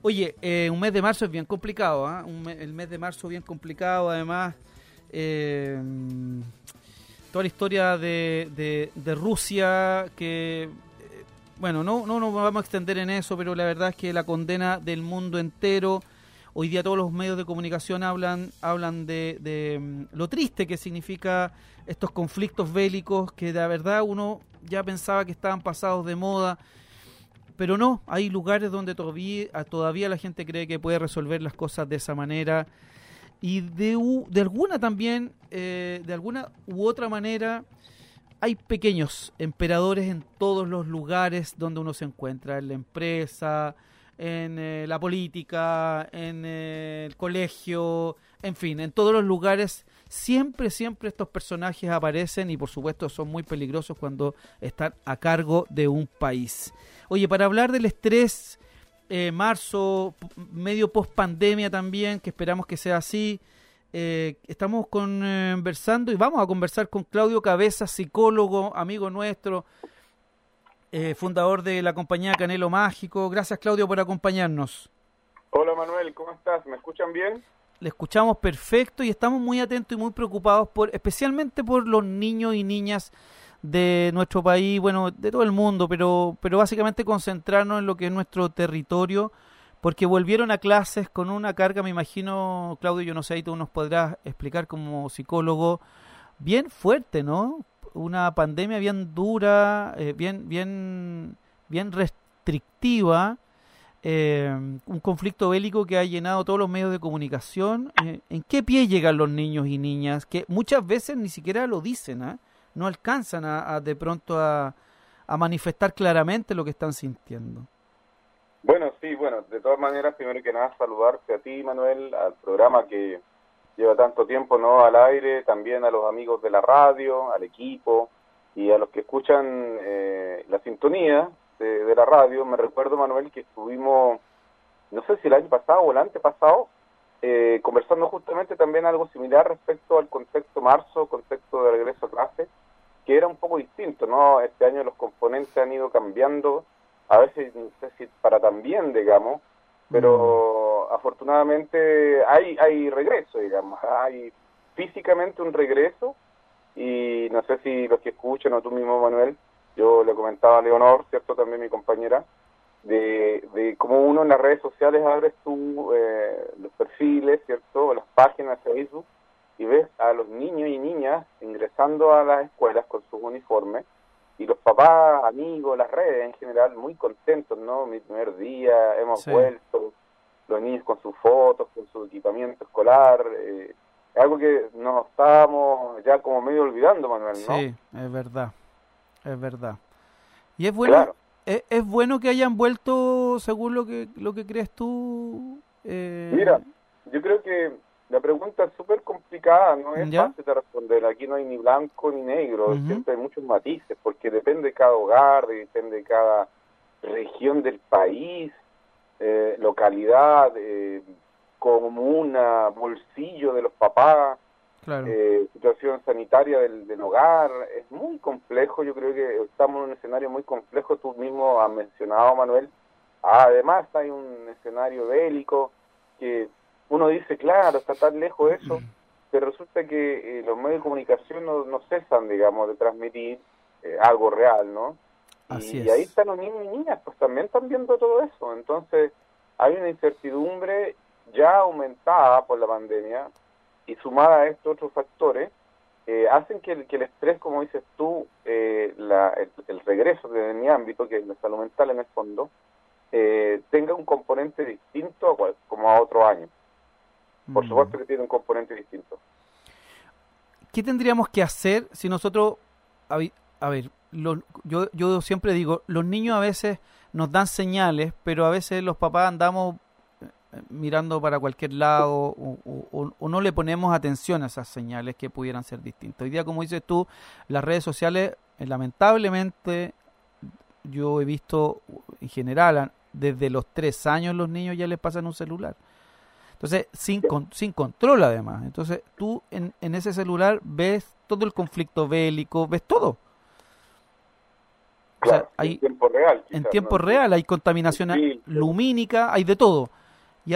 Speaker 3: Oye, eh, un mes de marzo es bien complicado, ¿ah? el mes de marzo bien complicado, además eh, toda la historia de, de, Rusia que bueno, no, no nos vamos a extender en eso, pero la verdad es que la condena del mundo entero Hoy día todos los medios de comunicación hablan, hablan de, mm, lo triste que significa estos conflictos bélicos que de verdad uno ya pensaba que estaban pasados de moda, pero no, hay lugares donde todavía, todavía la gente cree que puede resolver las cosas de esa manera. Y de, de alguna también, eh, de alguna u otra manera, hay pequeños emperadores en todos los lugares donde uno se encuentra, en la empresa, en eh, la política, en eh, el colegio, en fin, en todos los lugares. Siempre, siempre estos personajes aparecen y por supuesto son muy peligrosos cuando están a cargo de un país. Oye, para hablar del estrés, eh, marzo, medio post pandemia también, que esperamos que sea así, estamos conversando y vamos a conversar con Claudio Cabeza, psicólogo, amigo nuestro, eh, fundador de la compañía Canelo Mágico. Gracias, Claudio, por acompañarnos.
Speaker 8: Hola, Manuel, ¿cómo estás? ¿Me escuchan bien?
Speaker 3: Le escuchamos perfecto y estamos muy atentos y muy preocupados, por, especialmente por los niños y niñas de nuestro país, bueno, de todo el mundo, pero, pero básicamente concentrarnos en lo que es nuestro territorio, porque volvieron a clases con una carga, me imagino, Claudio, yo no sé, ahí tú nos podrás explicar como psicólogo, bien fuerte, ¿no? Una pandemia bien dura, eh, bien, bien, bien restrictiva, eh, un conflicto bélico que ha llenado todos los medios de comunicación. Eh, ¿En qué pie llegan los niños y niñas? Que muchas veces ni siquiera lo dicen, ¿ah? no alcanzan a, de pronto a, a manifestar claramente lo que están sintiendo.
Speaker 8: Bueno, sí, bueno, de todas maneras, primero que nada, saludarte a ti, Manuel, al programa que lleva tanto tiempo no al aire, también a los amigos de la radio, al equipo y a los que escuchan eh, la sintonía de, la radio. Me recuerdo, Manuel, que estuvimos, no sé si el año pasado o el antepasado, eh, conversando justamente también algo similar respecto al contexto marzo, contexto de regreso a clase, que era un poco distinto, ¿no? Este año los componentes han ido cambiando a veces no sé si para también, digamos, pero mm. Afortunadamente hay, hay regreso, digamos, hay físicamente un regreso y no sé si los que escuchan o tú mismo, Manuel, yo le comentaba a Leonor, ¿cierto? También mi compañera, de, de cómo uno en las redes sociales abres tú eh, los perfiles, ¿cierto? Las páginas de Facebook y ves a los niños y niñas ingresando a las escuelas con sus uniformes y los papás, amigos, las redes en general, muy contentos, ¿no? Mi primer día, hemos vuelto, los niños con sus fotos, con su equipamiento escolar, eh, algo que nos estábamos ya como medio olvidando, Manuel, ¿no?
Speaker 3: Sí, es verdad, es verdad. Y es bueno, es, es, bueno que hayan vuelto, según lo que, lo que crees tú.
Speaker 8: Eh... Mira, yo creo que la pregunta es súper complicada, no es fácil de responder. Aquí no hay ni blanco ni negro, siempre hay muchos matices, porque depende de cada hogar, depende de cada región del país, eh, localidad, eh, comuna, bolsillo de los papás, eh, situación sanitaria del, del, hogar. Es muy complejo, yo creo que estamos en un escenario muy complejo, tú mismo has mencionado, Manuel. Además hay un escenario bélico que uno dice, claro, está tan lejos eso, pero resulta que eh, los medios de comunicación no, no, cesan, digamos, de transmitir eh, algo real, ¿no? Y, ahí están los niños y niñas, pues también están viendo todo eso. Entonces, hay una incertidumbre ya aumentada por la pandemia y sumada a estos otros factores, eh, hacen que el, que el estrés, como dices tú, la, el, regreso de mi ámbito, que es la salud mental en el fondo, tenga un componente distinto a como a otro año. Por mm. supuesto que tiene un componente distinto.
Speaker 3: ¿Qué tendríamos que hacer si nosotros, a, ver, yo, yo siempre digo, los niños a veces nos dan señales, pero a veces los papás andamos eh, mirando para cualquier lado o, no le ponemos atención a esas señales que pudieran ser distintas. Hoy día, como dices tú, las redes sociales, eh, lamentablemente, yo he visto en general, desde los tres años los niños ya les pasan un celular. Entonces, sin, sin control además. Entonces, tú en, en ese celular ves todo el conflicto bélico, ves todo.
Speaker 8: Hay, en tiempo real.
Speaker 3: en tiempo real hay contaminación lumínica, hay de todo. Y,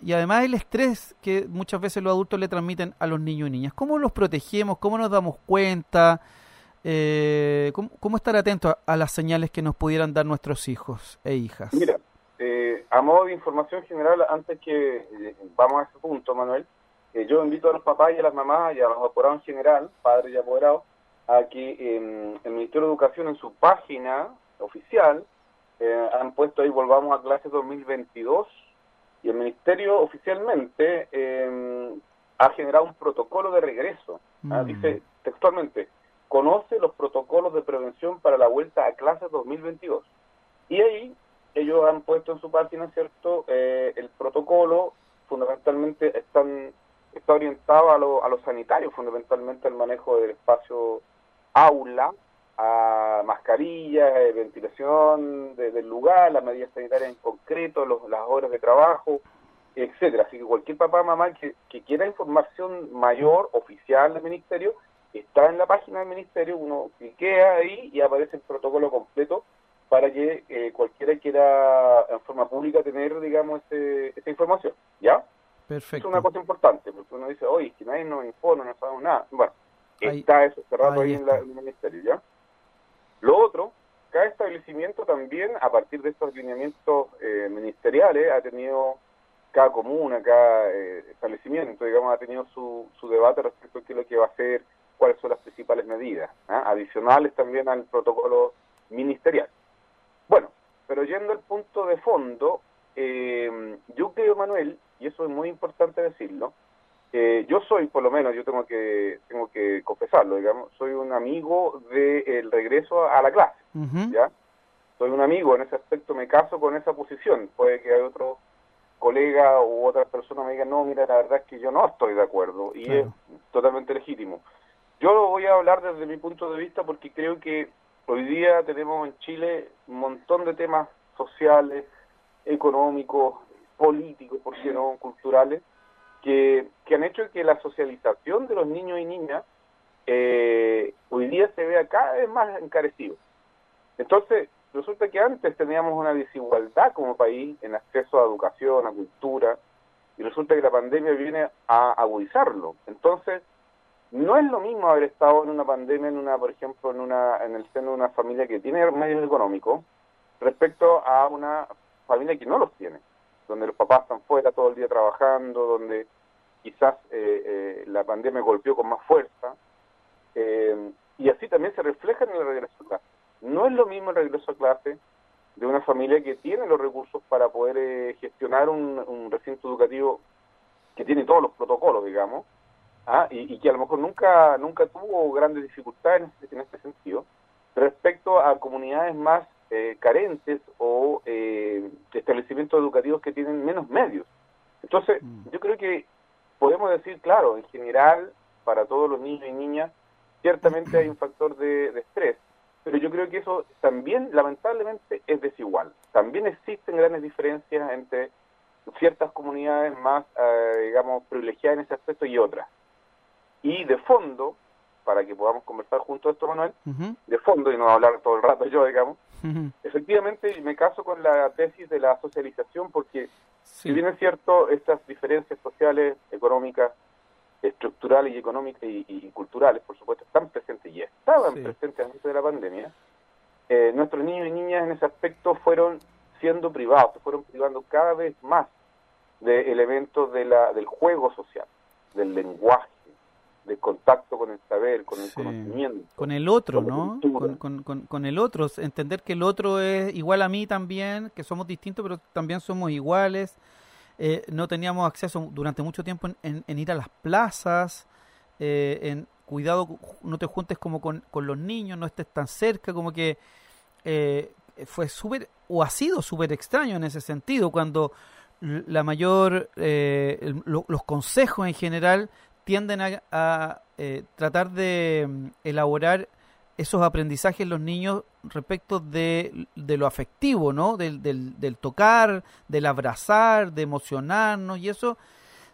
Speaker 3: y, además el estrés que muchas veces los adultos le transmiten a los niños y niñas. ¿Cómo los protegemos? ¿Cómo nos damos cuenta? Eh, ¿cómo, ¿cómo, estar atentos a, a, las señales que nos pudieran dar nuestros hijos e hijas?
Speaker 8: Mira, eh, a modo de información general, antes que eh, vamos a ese punto, Manuel, eh, yo invito a los papás y a las mamás y a los apoderados en general, padres y apoderados, a que el Ministerio de Educación en su página oficial han puesto ahí Volvamos a clase 2022 y el Ministerio oficialmente ha generado un protocolo de regreso. ¿ah? Mm. Dice textualmente, conoce los protocolos de prevención para la vuelta a clase 2022. Y ahí ellos han puesto en su página, ¿cierto? Eh, el protocolo fundamentalmente están, está orientado a lo, a los sanitarios, fundamentalmente al manejo del espacio aula, a mascarillas, eh, ventilación del lugar, las medidas sanitarias en concreto, las horas de trabajo, etcétera. Así que cualquier papá mamá que, que quiera información mayor, oficial del ministerio, está en la página del ministerio, uno cliquea ahí y aparece el protocolo completo para que eh, cualquiera quiera en forma pública tener, digamos, esa información, ¿ya?
Speaker 3: Perfecto.
Speaker 8: Es una cosa importante, porque uno dice, oye, que nadie nos informa, no sabemos nada. Bueno, está eso cerrado ahí, en, el ministerio, ¿ya? Lo otro, cada establecimiento también, a partir de estos lineamientos eh, ministeriales, ha tenido, cada comuna, cada eh, establecimiento, digamos, ha tenido su, su debate respecto a qué es lo que va a hacer, cuáles son las principales medidas, ¿ah? adicionales también al protocolo ministerial. Bueno, pero yendo al punto de fondo, eh, yo creo, Manuel, y eso es muy importante decirlo, eh, yo soy, por lo menos, yo tengo que tengo que confesarlo, digamos, soy un amigo del regreso a la clase, ¿ya? soy un amigo en ese aspecto, me caso con esa posición. Puede que hay otro colega u otra persona me digan, no, mira, la verdad es que yo no estoy de acuerdo y es totalmente legítimo. Yo lo voy a hablar desde mi punto de vista porque creo que hoy día tenemos en Chile un montón de temas sociales, económicos, políticos, por qué no, culturales, que, han hecho que la socialización de los niños y niñas eh, hoy día se vea cada vez más encarecido. Entonces, resulta que antes teníamos una desigualdad como país en acceso a educación, a cultura, y resulta que la pandemia viene a agudizarlo. Entonces, no es lo mismo haber estado en una pandemia, en una, por ejemplo, en una, en el seno de una familia que tiene medios económicos, respecto a una familia que no los tiene, donde los papás están fuera todo el día trabajando, donde quizás eh, eh, la pandemia golpeó con más fuerza, eh, y así también se refleja en el regreso a clase. No es lo mismo el regreso a clase de una familia que tiene los recursos para poder eh, gestionar un, recinto educativo que tiene todos los protocolos, digamos, ¿ah? y, que a lo mejor nunca nunca tuvo grandes dificultades en este, sentido, respecto a comunidades más eh, carentes o eh, establecimientos educativos que tienen menos medios. Entonces, mm. yo creo que podemos decir, claro, en general, para todos los niños y niñas, ciertamente hay un factor de, estrés, pero yo creo que eso también, lamentablemente, es desigual. También existen grandes diferencias entre ciertas comunidades más, eh, digamos, privilegiadas en ese aspecto y otras. Y de fondo, para que podamos conversar junto a esto, Manuel, de fondo, y no hablar todo el rato yo, digamos, efectivamente me caso con la tesis de la socialización porque, si bien es cierto, estas diferencias sociales, económicas, estructurales y económicas y, culturales, por supuesto, están presentes y estaban presentes antes de la pandemia, eh, nuestros niños y niñas en ese aspecto fueron siendo privados, se fueron privando cada vez más de elementos de la, del juego social, del lenguaje, del contacto con el saber, con el conocimiento.
Speaker 3: Con el otro, ¿no? Con, con, con, el otro, entender que el otro es igual a mí también, que somos distintos, pero también somos iguales, eh, no teníamos acceso durante mucho tiempo en, ir a las plazas, eh, en cuidado, no te juntes como con, los niños, no estés tan cerca, como que eh, fue súper, o ha sido súper extraño en ese sentido, cuando la mayor, los consejos en general tienden a tratar de mm, elaborar esos aprendizajes en los niños respecto de, lo afectivo, ¿no? Del, del, tocar, del abrazar, de emocionarnos y eso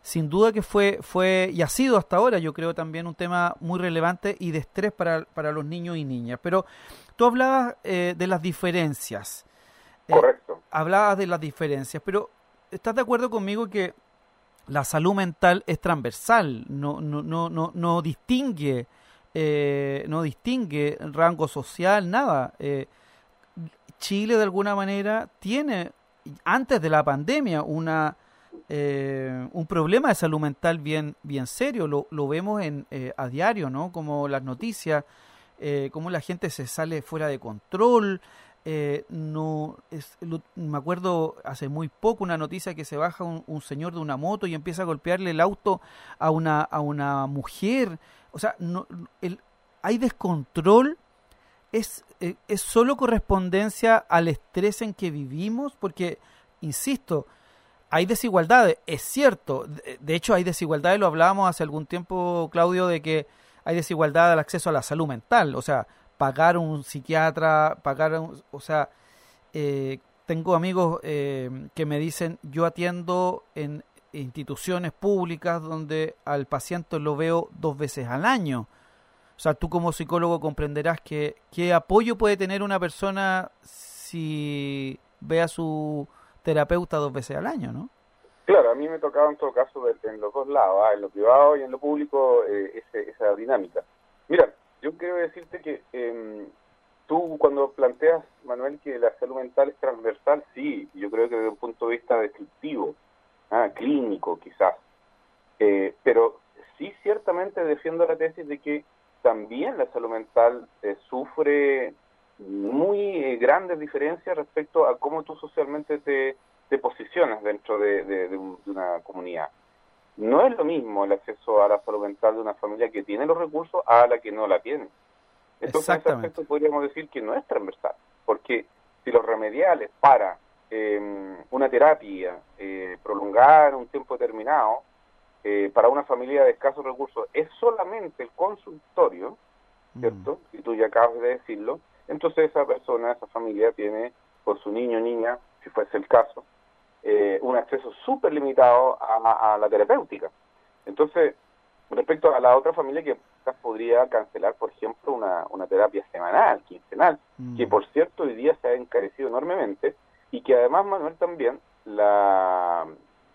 Speaker 3: sin duda que fue, fue y ha sido hasta ahora yo creo también un tema muy relevante y de estrés para, para los niños y niñas. Pero tú hablabas eh, de las diferencias.
Speaker 8: Eh, Correcto.
Speaker 3: hablabas de las diferencias, pero ¿estás de acuerdo conmigo que la salud mental es transversal, no, no, no, no, no distingue eh, no distingue rango social, nada. Eh, Chile de alguna manera tiene, antes de la pandemia, una, eh, un problema de salud mental bien, bien serio. Lo, lo vemos en, a diario, ¿no? Como las noticias, como la gente se sale fuera de control. No es, me acuerdo hace muy poco una noticia que se baja un, señor de una moto y empieza a golpearle el auto a una, a una mujer. O sea, no, el, hay descontrol, es, eh, es solo correspondencia al estrés en que vivimos, porque, insisto, hay desigualdades, es cierto, de, hecho hay desigualdades, lo hablábamos hace algún tiempo, Claudio, de que hay desigualdad al acceso a la salud mental, o sea, pagar un psiquiatra, pagar, o sea, eh, tengo amigos eh, que me dicen, yo atiendo en instituciones públicas donde al paciente lo veo dos veces al año. O sea, tú como psicólogo comprenderás que qué apoyo puede tener una persona si ve a su terapeuta dos veces al año, ¿no?
Speaker 8: Claro, a mí me tocaba en todo caso en los dos lados, ¿ah? en lo privado y en lo público, eh, esa dinámica. Mira, yo quiero decirte que eh, tú cuando planteas, Manuel, que la salud mental es transversal, sí, yo creo que desde un punto de vista descriptivo, ah, clínico quizás. Eh, pero sí ciertamente defiendo la tesis de que también la salud mental eh, sufre muy eh, grandes diferencias respecto a cómo tú socialmente te, te posicionas dentro de, una comunidad. No es lo mismo el acceso a la salud mental de una familia que tiene los recursos a la que no la tiene. Entonces, en ese aspecto podríamos decir que no es transversal, porque si los remediales para eh, una terapia eh, prolongada en un tiempo determinado eh, para una familia de escasos recursos es solamente el consultorio, mm. ¿cierto? Y tú ya acabas de decirlo, entonces esa persona, esa familia tiene por su niño o niña, si fuese el caso, eh, un acceso súper limitado a, la terapéutica. Entonces, respecto a la otra familia que podría cancelar, por ejemplo, una, una terapia semanal, quincenal, mm. que por cierto hoy día se ha encarecido enormemente y que además, Manuel, también la,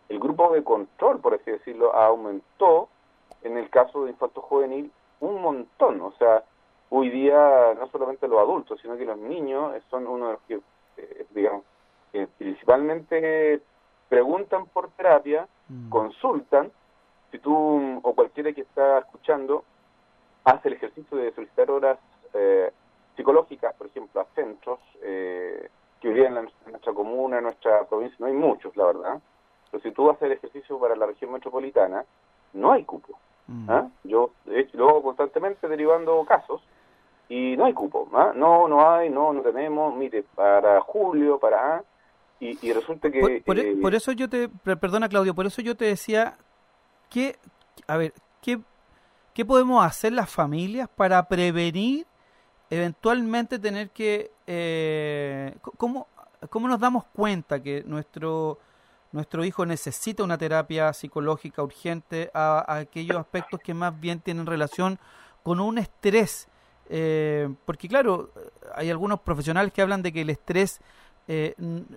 Speaker 8: el grupo de control, por así decirlo, aumentó en el caso de infarto juvenil un montón. O sea, hoy día no solamente los adultos, sino que los niños son uno de los que, eh, digamos, principalmente preguntan por terapia, mm. consultan. Si tú o cualquiera que está escuchando hace el ejercicio de solicitar horas eh, psicológicas, por ejemplo, a centros eh, que hoy en, nuestra comuna, en nuestra provincia, no hay muchos, la verdad, pero si tú haces el ejercicio para la región metropolitana, no hay cupo. Mm. ¿ah? Yo, de hecho, lo hago constantemente derivando casos y no hay cupo. ¿ah? No, no hay, no, no tenemos, mire, para julio, para... Y, resulta que...
Speaker 3: Por, e, por, eso yo te... Perdona, Claudio, por eso yo te decía que... A ver, ¿qué, ¿qué podemos hacer las familias para prevenir eventualmente tener que... Eh, ¿cómo, ¿Cómo nos damos cuenta que nuestro nuestro hijo necesita una terapia psicológica urgente a, aquellos aspectos que más bien tienen relación con un estrés. Eh, porque claro, hay algunos profesionales que hablan de que el estrés eh,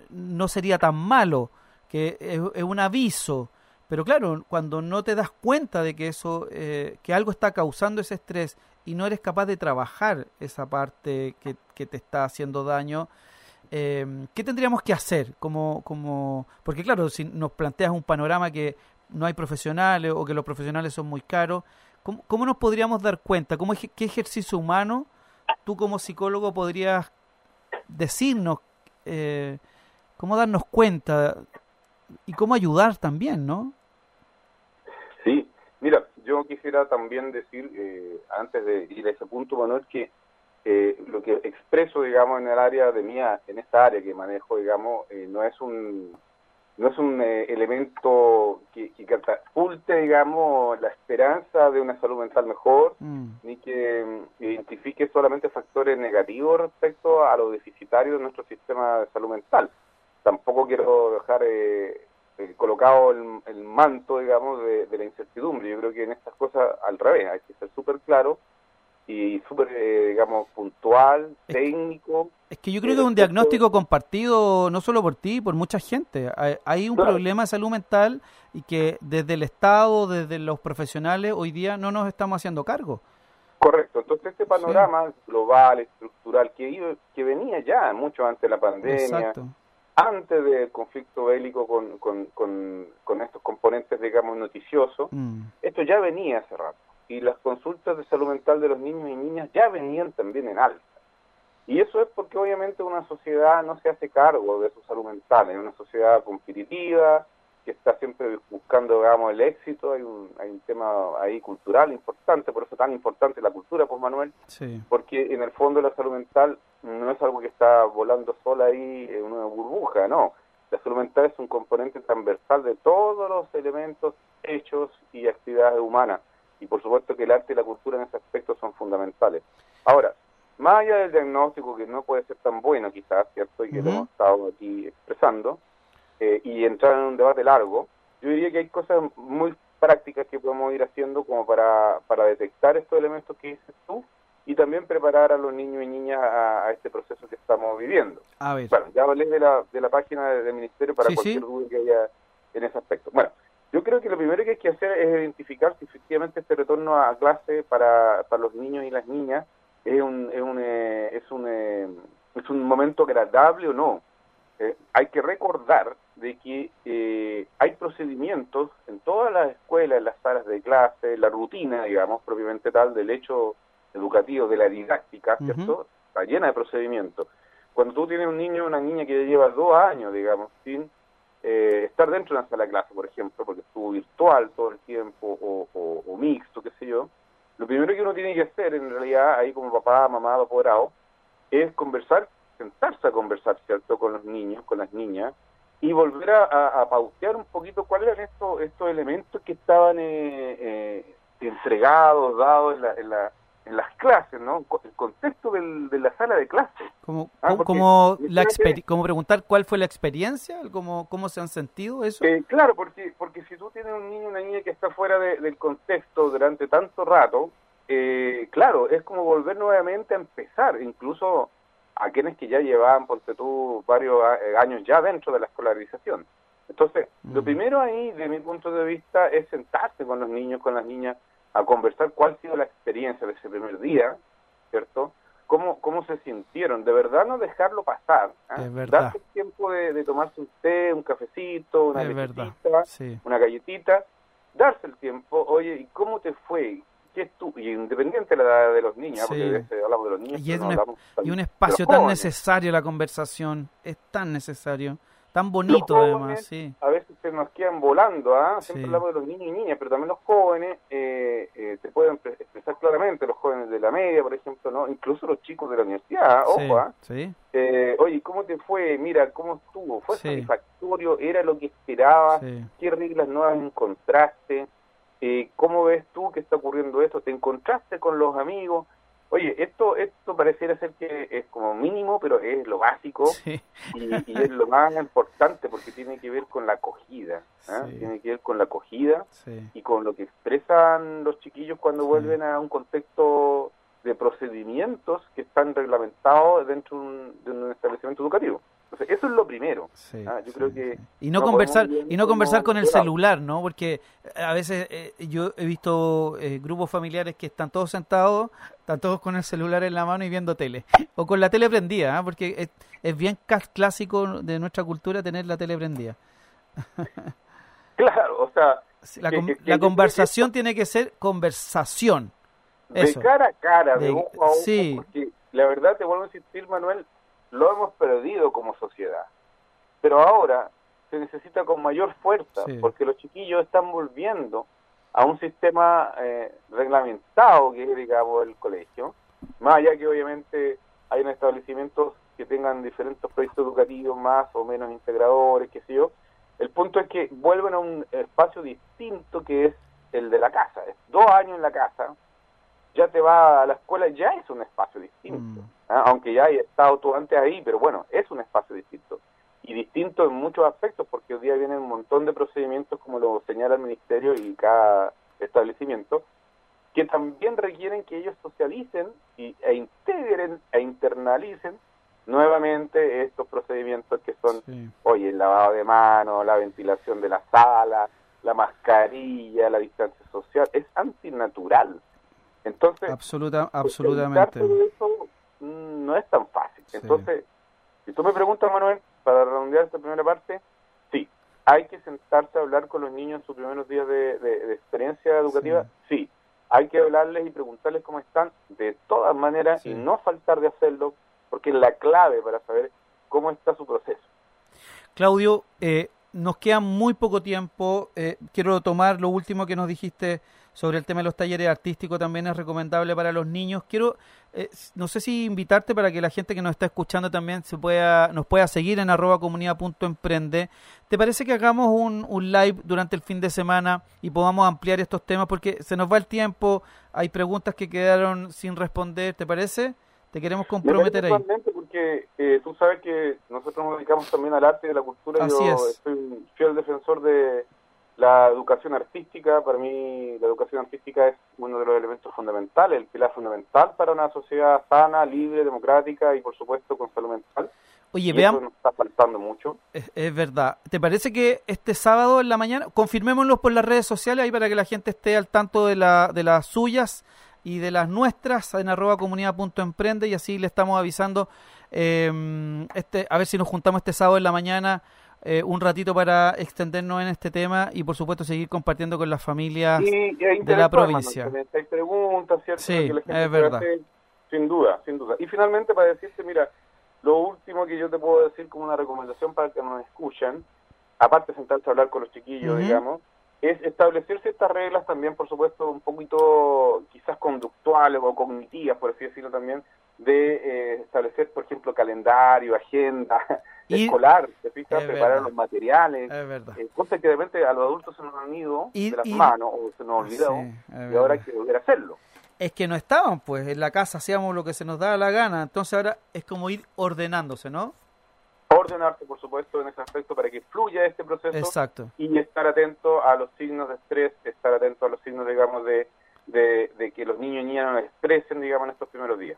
Speaker 3: no sería tan malo, que es, un aviso. Pero claro, cuando no te das cuenta de que eso, eh, que algo está causando ese estrés y no eres capaz de trabajar esa parte que, que te está haciendo daño, eh, ¿qué tendríamos que hacer? Como, como, porque claro, si nos planteas un panorama que no hay profesionales o que los profesionales son muy caros, ¿cómo, cómo nos podríamos dar cuenta? ¿Cómo, ¿Qué ejercicio humano tú como psicólogo podrías decirnos? Eh, ¿Cómo darnos cuenta? Y cómo ayudar también, ¿no?
Speaker 8: Sí, mira, yo quisiera también decir, eh, antes de ir a ese punto, Manuel, que eh, lo que expreso, digamos, en el área de mía, en esta área que manejo, digamos, eh, no es un no es un eh, elemento que, que, catapulte, digamos, la esperanza de una salud mental mejor, mm. ni que mm, identifique solamente factores negativos respecto a lo deficitario de nuestro sistema de salud mental. Tampoco quiero dejar colocado el, manto, digamos, de, de, la incertidumbre. Yo creo que en estas cosas, al revés, hay que ser súper claro y súper, eh, digamos, puntual, técnico.
Speaker 3: Es que yo creo que es un diagnóstico compartido no solo por ti, por mucha gente. Hay, un problema de salud mental y que desde el Estado, desde los profesionales, hoy día no nos estamos haciendo cargo.
Speaker 8: Correcto, entonces este panorama global, estructural, que, que venía ya mucho antes de la pandemia, antes del conflicto bélico con, con, con, estos componentes, digamos, noticiosos, mm. esto ya venía hace rato y las consultas de salud mental de los niños y niñas ya venían también en alta. Y eso es porque obviamente una sociedad no se hace cargo de su salud mental, es una sociedad competitiva, que está siempre buscando, digamos, el éxito, hay un, hay un tema ahí cultural importante, por eso tan importante la cultura, pues Manuel, porque en el fondo la salud mental no es algo que está volando sola ahí en una burbuja, no, la salud mental es un componente transversal de todos los elementos, hechos y actividades humanas y por supuesto que el arte y la cultura en ese aspecto son fundamentales. Ahora, más allá del diagnóstico que no puede ser tan bueno quizás, ¿cierto? Y que lo hemos estado aquí expresando, eh, y entrar en un debate largo, yo diría que hay cosas muy prácticas que podemos ir haciendo como para, para detectar estos elementos que dices tú y también preparar a los niños y niñas a, este proceso que estamos viviendo.
Speaker 3: A
Speaker 8: Bueno, ya hablé de la, de la página del Ministerio para cualquier duda que haya en ese aspecto. Bueno, yo creo que lo primero que hay que hacer es identificar si efectivamente este retorno a clase para, para los niños y las niñas es un, es un, eh, es un, eh, es un momento agradable o no. Eh, hay que recordar de que hay procedimientos en todas las escuelas, en las salas de clase, la rutina, digamos, propiamente tal, del hecho educativo, de la didáctica, ¿cierto? Está llena de procedimientos. Cuando tú tienes un niño o una niña que lleva dos años, digamos, sin eh, estar dentro de una sala de clase, por ejemplo, porque estuvo virtual todo el tiempo o, o, mixto, qué sé yo, lo primero que uno tiene que hacer en realidad, ahí como papá, mamá, apoderado, es conversar sentarse a conversar, ¿cierto?, con los niños, con las niñas, y volver a, a, pautear un poquito cuáles eran estos, estos elementos que estaban eh, eh, entregados, dados en, la, en, la, en las clases, ¿no? El contexto del, de la sala de clases.
Speaker 3: Como, ah, como, la como preguntar cuál fue la experiencia, cómo, cómo se han sentido eso.
Speaker 8: Eh, claro, porque, porque si tú tienes un niño una niña que está fuera del contexto durante tanto rato, eh, claro, es como volver nuevamente a empezar, incluso a quienes que ya llevaban, ponte tú, varios eh, años ya dentro de la escolarización. Entonces, lo mm. primero ahí, de mi punto de vista, es sentarse con los niños, con las niñas, a conversar cuál ha sido la experiencia de ese primer día, ¿cierto? Cómo, cómo se sintieron, de verdad no dejarlo pasar,
Speaker 3: ¿eh? darse
Speaker 8: el tiempo de, tomarse un té, un cafecito, una una galletita, darse el tiempo, oye, ¿y cómo te fue? y independiente de la edad de los niños, porque hablamos de los niños,
Speaker 3: y, un, y un espacio tan necesario la conversación, es tan necesario, tan bonito además, sí.
Speaker 8: A veces se nos quedan volando, ¿ah? siempre hablamos de los niños y niñas, pero también los jóvenes eh, eh, te pueden expresar claramente, los jóvenes de la media, por ejemplo, no incluso los chicos de la universidad, ojo, ¿ah? Eh, oye, ¿cómo te fue? Mira, ¿cómo estuvo? ¿Fue satisfactorio? ¿Era lo que esperabas? ¿Qué reglas nuevas encontraste? Eh, ¿cómo ves tú que está ocurriendo esto? ¿Te encontraste con los amigos? Oye, esto esto pareciera ser que es como mínimo, pero es lo básico y, es lo más importante porque tiene que ver con la acogida, ¿ah? tiene que ver con la acogida y con lo que expresan los chiquillos cuando vuelven a un contexto de procedimientos que están reglamentados dentro de un establecimiento educativo eso es lo primero. Ah, yo creo que
Speaker 3: y no, conversar y no conversar con el celular, ¿no? Porque eh, a veces eh, yo he visto eh, grupos familiares que están todos sentados, están todos con el celular en la mano y viendo tele o con la tele prendida, ¿ah? porque es, es, bien clásico de nuestra cultura tener la tele prendida.
Speaker 8: claro, o sea,
Speaker 3: la, conversación tiene que ser conversación.
Speaker 8: De cara a cara, de, ojo a ojo, sí. porque la verdad te vuelvo a insistir, Manuel, lo hemos perdido como sociedad. Pero ahora se necesita con mayor fuerza, porque los chiquillos están volviendo a un sistema eh, reglamentado que es, digamos, el colegio, más allá que obviamente hay un establecimientos que tengan diferentes proyectos educativos más o menos integradores, qué sé yo, el punto es que vuelven a un espacio distinto que es el de la casa. Es dos años en la casa, ya te va a la escuela, ya es un espacio distinto. Mm. ¿ah? Aunque ya hay estado tú antes ahí, pero bueno, es un espacio distinto. Y distinto en muchos aspectos, porque hoy día vienen un montón de procedimientos, como lo señala el Ministerio y cada establecimiento, que también requieren que ellos socialicen y, e integren e internalicen nuevamente estos procedimientos que son, oye, el lavado de manos, la ventilación de la sala, la mascarilla, la distancia social, es antinatural. Entonces,
Speaker 3: Absoluta, absolutamente.
Speaker 8: Eso no es tan fácil. Entonces, si tú me preguntas, Manuel, para redondear esta primera parte, sí, hay que sentarse a hablar con los niños en sus primeros días de, experiencia educativa, sí. Hay que hablarles y preguntarles cómo están de todas maneras y no faltar de hacerlo, porque es la clave para saber cómo está su proceso.
Speaker 3: Claudio, eh, nos queda muy poco tiempo. Eh, quiero tomar lo último que nos dijiste sobre el tema de los talleres artísticos. También es recomendable para los niños. Quiero, eh, no sé si invitarte para que la gente que nos está escuchando también se pueda, nos pueda seguir en arroba comunidad.emprende. ¿Te parece que hagamos un, un live durante el fin de semana y podamos ampliar estos temas? Porque se nos va el tiempo, hay preguntas que quedaron sin responder. ¿Te parece? Te queremos comprometer ahí.
Speaker 8: porque eh, tú sabes que nosotros nos dedicamos también al arte y a la cultura.
Speaker 3: Así
Speaker 8: Yo
Speaker 3: es.
Speaker 8: soy un fiel defensor de la educación artística. Para mí, la educación artística es uno de los elementos fundamentales, el pilar fundamental para una sociedad sana, libre, democrática y, por supuesto, con salud mental.
Speaker 3: Oye, veamos.
Speaker 8: nos está faltando mucho.
Speaker 3: Es, es, verdad. ¿Te parece que este sábado en la mañana, confirmémoslo por las redes sociales ahí para que la gente esté al tanto de, la, de las suyas? y de las nuestras en arroba comunidad.emprende y así le estamos avisando eh, este a ver si nos juntamos este sábado en la mañana eh, un ratito para extendernos en este tema y por supuesto seguir compartiendo con las familias de la provincia.
Speaker 8: hay preguntas, ¿cierto?
Speaker 3: Sí, es verdad.
Speaker 8: sin duda, sin duda. Y finalmente para decirte, mira, lo último que yo te puedo decir como una recomendación para que nos escuchen, aparte de sentarse a hablar con los chiquillos, digamos, es establecer ciertas reglas también, por supuesto, un poquito quizás conductuales o cognitivas, por así decirlo también, de eh, establecer, por ejemplo, calendario, agenda escolar, te fijas, preparar los materiales, eh, cosas que de repente a los adultos se nos han ido de las manos o se nos olvidó y ahora hay que volver a hacerlo.
Speaker 3: Es que no estaban, pues, en la casa hacíamos lo que se nos daba la gana, entonces ahora es como ir ordenándose, ¿no?
Speaker 8: Ordenarse, por supuesto, en ese aspecto para que fluya este proceso
Speaker 3: Exacto.
Speaker 8: y estar atento a los signos de estrés, estar atento a los signos, digamos, de, de, de que los niños y niñas no estresen, digamos, en estos primeros días.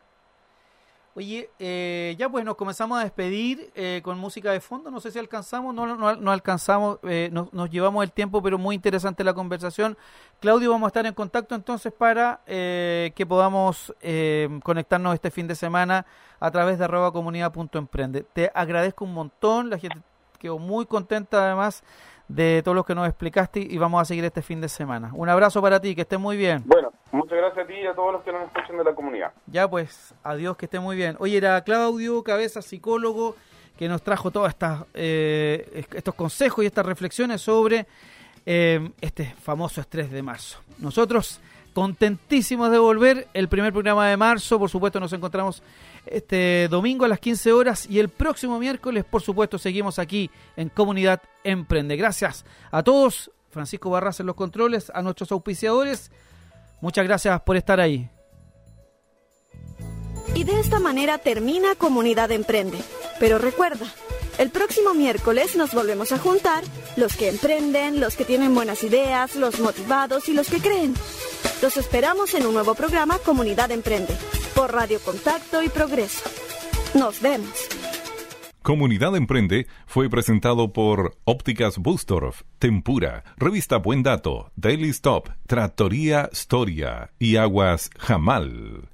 Speaker 3: Oye, eh, ya pues nos comenzamos a despedir eh, con música de fondo. No sé si alcanzamos, no, no, alcanzamos, eh, nos, llevamos el tiempo, pero muy interesante la conversación. Claudio, vamos a estar en contacto entonces para que podamos conectarnos este fin de semana a través de arroba comunidad.emprende. Te agradezco un montón, la gente quedó muy contenta además de todos los que nos explicaste y vamos a seguir este fin de semana. Un abrazo para ti, que estés muy bien.
Speaker 8: Bueno, muchas gracias a ti y a todos los que nos escuchan de la comunidad.
Speaker 3: Ya pues, adiós, que esté muy bien. Oye, era Claudio Cabeza, psicólogo, que nos trajo todos eh, estos consejos y estas reflexiones sobre eh, este famoso estrés de marzo. Nosotros contentísimos de volver el primer programa de marzo, por supuesto nos encontramos este domingo a las 15 horas y el próximo miércoles, por supuesto, seguimos aquí en Comunidad Emprende. Gracias a todos, Francisco Barras en los controles, a nuestros auspiciadores. Muchas gracias por estar ahí.
Speaker 2: Y de esta manera termina Comunidad Emprende. Pero recuerda, el próximo miércoles nos volvemos a juntar los que emprenden, los que tienen buenas ideas, los motivados y los que creen. Los esperamos en un nuevo programa Comunidad Emprende por Radio Contacto y Progreso. Nos vemos.
Speaker 1: Comunidad Emprende fue presentado por Ópticas Bustorf, Tempura, Revista Buen Dato, Daily Stop, Trattoria Storia y Aguas Jamal.